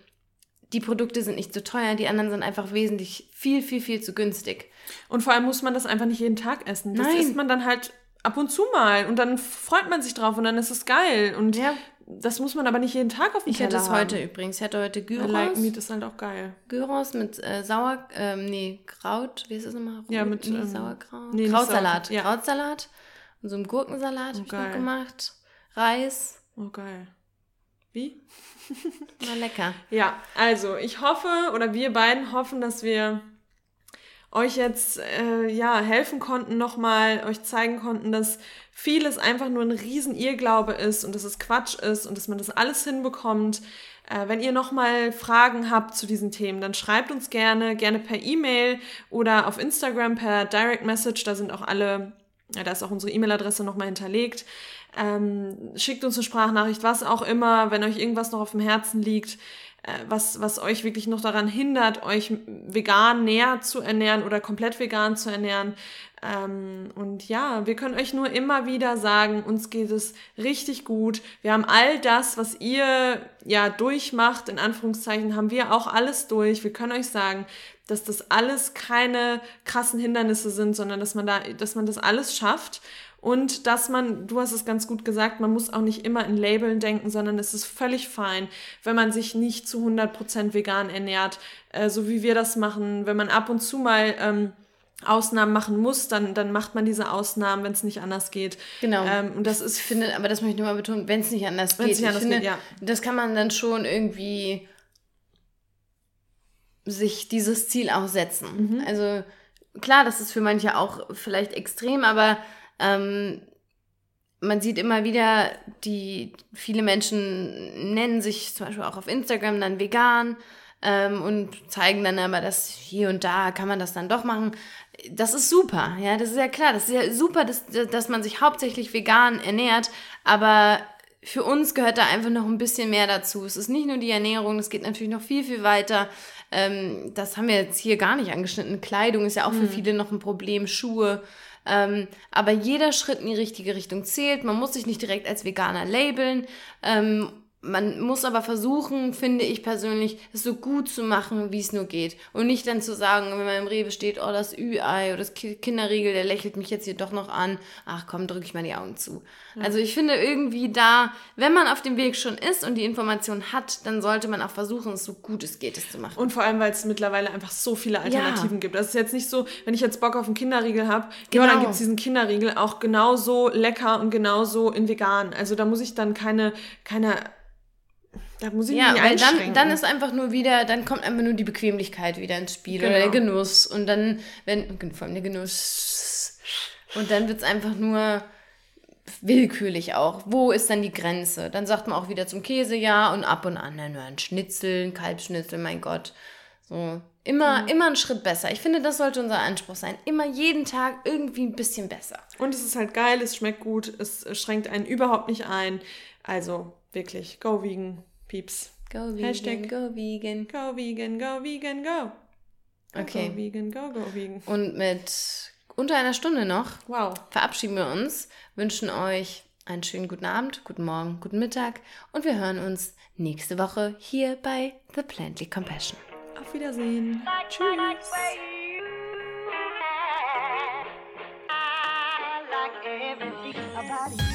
Speaker 2: die Produkte sind nicht zu teuer, die anderen sind einfach wesentlich viel, viel, viel zu günstig.
Speaker 3: Und vor allem muss man das einfach nicht jeden Tag essen. Das Nein. isst man dann halt ab und zu mal und dann freut man sich drauf und dann ist es geil. Und ja. das muss man aber nicht jeden Tag auf
Speaker 2: dem Ich hätte es heute übrigens. Ich hatte heute Gyros.
Speaker 3: Like Meat ist halt auch geil.
Speaker 2: Gyros mit äh, Sauer, ähm, nee, Kraut, wie ist das nochmal? Ja, mit nee, ähm, Sauerkraut. Nee, Krautsalat. Sauer, ja. Krautsalat und so einem Gurkensalat oh, habe ich noch gemacht. Reis.
Speaker 3: Oh, geil. Wie?
Speaker 2: War lecker.
Speaker 3: Ja, also ich hoffe oder wir beiden hoffen, dass wir euch jetzt äh, ja helfen konnten, nochmal euch zeigen konnten, dass vieles einfach nur ein riesen Irrglaube ist und dass es Quatsch ist und dass man das alles hinbekommt. Äh, wenn ihr nochmal Fragen habt zu diesen Themen, dann schreibt uns gerne, gerne per E-Mail oder auf Instagram per Direct Message. Da sind auch alle, ja, da ist auch unsere E-Mail-Adresse nochmal hinterlegt. Ähm, schickt uns eine Sprachnachricht, was auch immer, wenn euch irgendwas noch auf dem Herzen liegt, äh, was, was euch wirklich noch daran hindert, euch vegan näher zu ernähren oder komplett vegan zu ernähren. Ähm, und ja, wir können euch nur immer wieder sagen, uns geht es richtig gut. Wir haben all das, was ihr ja durchmacht, in Anführungszeichen, haben wir auch alles durch. Wir können euch sagen, dass das alles keine krassen Hindernisse sind, sondern dass man da, dass man das alles schafft und dass man, du hast es ganz gut gesagt, man muss auch nicht immer in Labeln denken, sondern es ist völlig fein, wenn man sich nicht zu 100% vegan ernährt, äh, so wie wir das machen. Wenn man ab und zu mal ähm, Ausnahmen machen muss, dann, dann macht man diese Ausnahmen, wenn es nicht anders geht. Genau. Ähm,
Speaker 2: und das ist, ich finde, aber das möchte ich nur mal betonen, wenn es nicht anders geht. Nicht anders finde, geht ja. Das kann man dann schon irgendwie sich dieses Ziel auch setzen. Mhm. Also klar, das ist für manche auch vielleicht extrem, aber ähm, man sieht immer wieder, die viele Menschen nennen sich zum Beispiel auch auf Instagram dann vegan ähm, und zeigen dann aber, dass hier und da kann man das dann doch machen. Das ist super, ja, das ist ja klar, das ist ja super, dass, dass man sich hauptsächlich vegan ernährt, aber für uns gehört da einfach noch ein bisschen mehr dazu. Es ist nicht nur die Ernährung, es geht natürlich noch viel, viel weiter. Ähm, das haben wir jetzt hier gar nicht angeschnitten. Kleidung ist ja auch für mhm. viele noch ein Problem, Schuhe. Ähm, aber jeder Schritt in die richtige Richtung zählt. Man muss sich nicht direkt als Veganer labeln. Ähm, man muss aber versuchen, finde ich persönlich, es so gut zu machen, wie es nur geht. Und nicht dann zu sagen, wenn man im Rewe steht, oh, das Ü-Ei oder das Kinderriegel, der lächelt mich jetzt hier doch noch an. Ach komm, drücke ich mal die Augen zu. Also ich finde irgendwie da, wenn man auf dem Weg schon ist und die Information hat, dann sollte man auch versuchen, es so gut es geht, es zu machen.
Speaker 3: Und vor allem, weil es mittlerweile einfach so viele Alternativen ja. gibt. Das ist jetzt nicht so, wenn ich jetzt Bock auf einen Kinderriegel habe, genau. ja, dann gibt es diesen Kinderriegel auch genauso lecker und genauso in vegan. Also da muss ich dann keine, keine da muss ich ja,
Speaker 2: mich weil dann, dann ist einfach nur wieder, dann kommt einfach nur die Bequemlichkeit wieder ins Spiel genau. oder der Genuss. Und dann, wenn, vor allem der Genuss. Und dann wird es einfach nur willkürlich auch. Wo ist dann die Grenze? Dann sagt man auch wieder zum Käse ja und ab und an dann nur ein Schnitzel, ein Kalbschnitzel, mein Gott. So. Immer, mhm. immer einen Schritt besser. Ich finde, das sollte unser Anspruch sein. Immer jeden Tag irgendwie ein bisschen besser.
Speaker 3: Und es ist halt geil, es schmeckt gut, es schränkt einen überhaupt nicht ein. Also wirklich, go vegan. Pieps. Go vegan, Hashtag go vegan. Go vegan, go vegan, go.
Speaker 2: Okay. Go vegan, go, go vegan. Und mit unter einer Stunde noch wow. verabschieden wir uns, wünschen euch einen schönen guten Abend, guten Morgen, guten Mittag und wir hören uns nächste Woche hier bei The Plantly Compassion.
Speaker 3: Auf Wiedersehen. Tschüss.
Speaker 1: everything about you.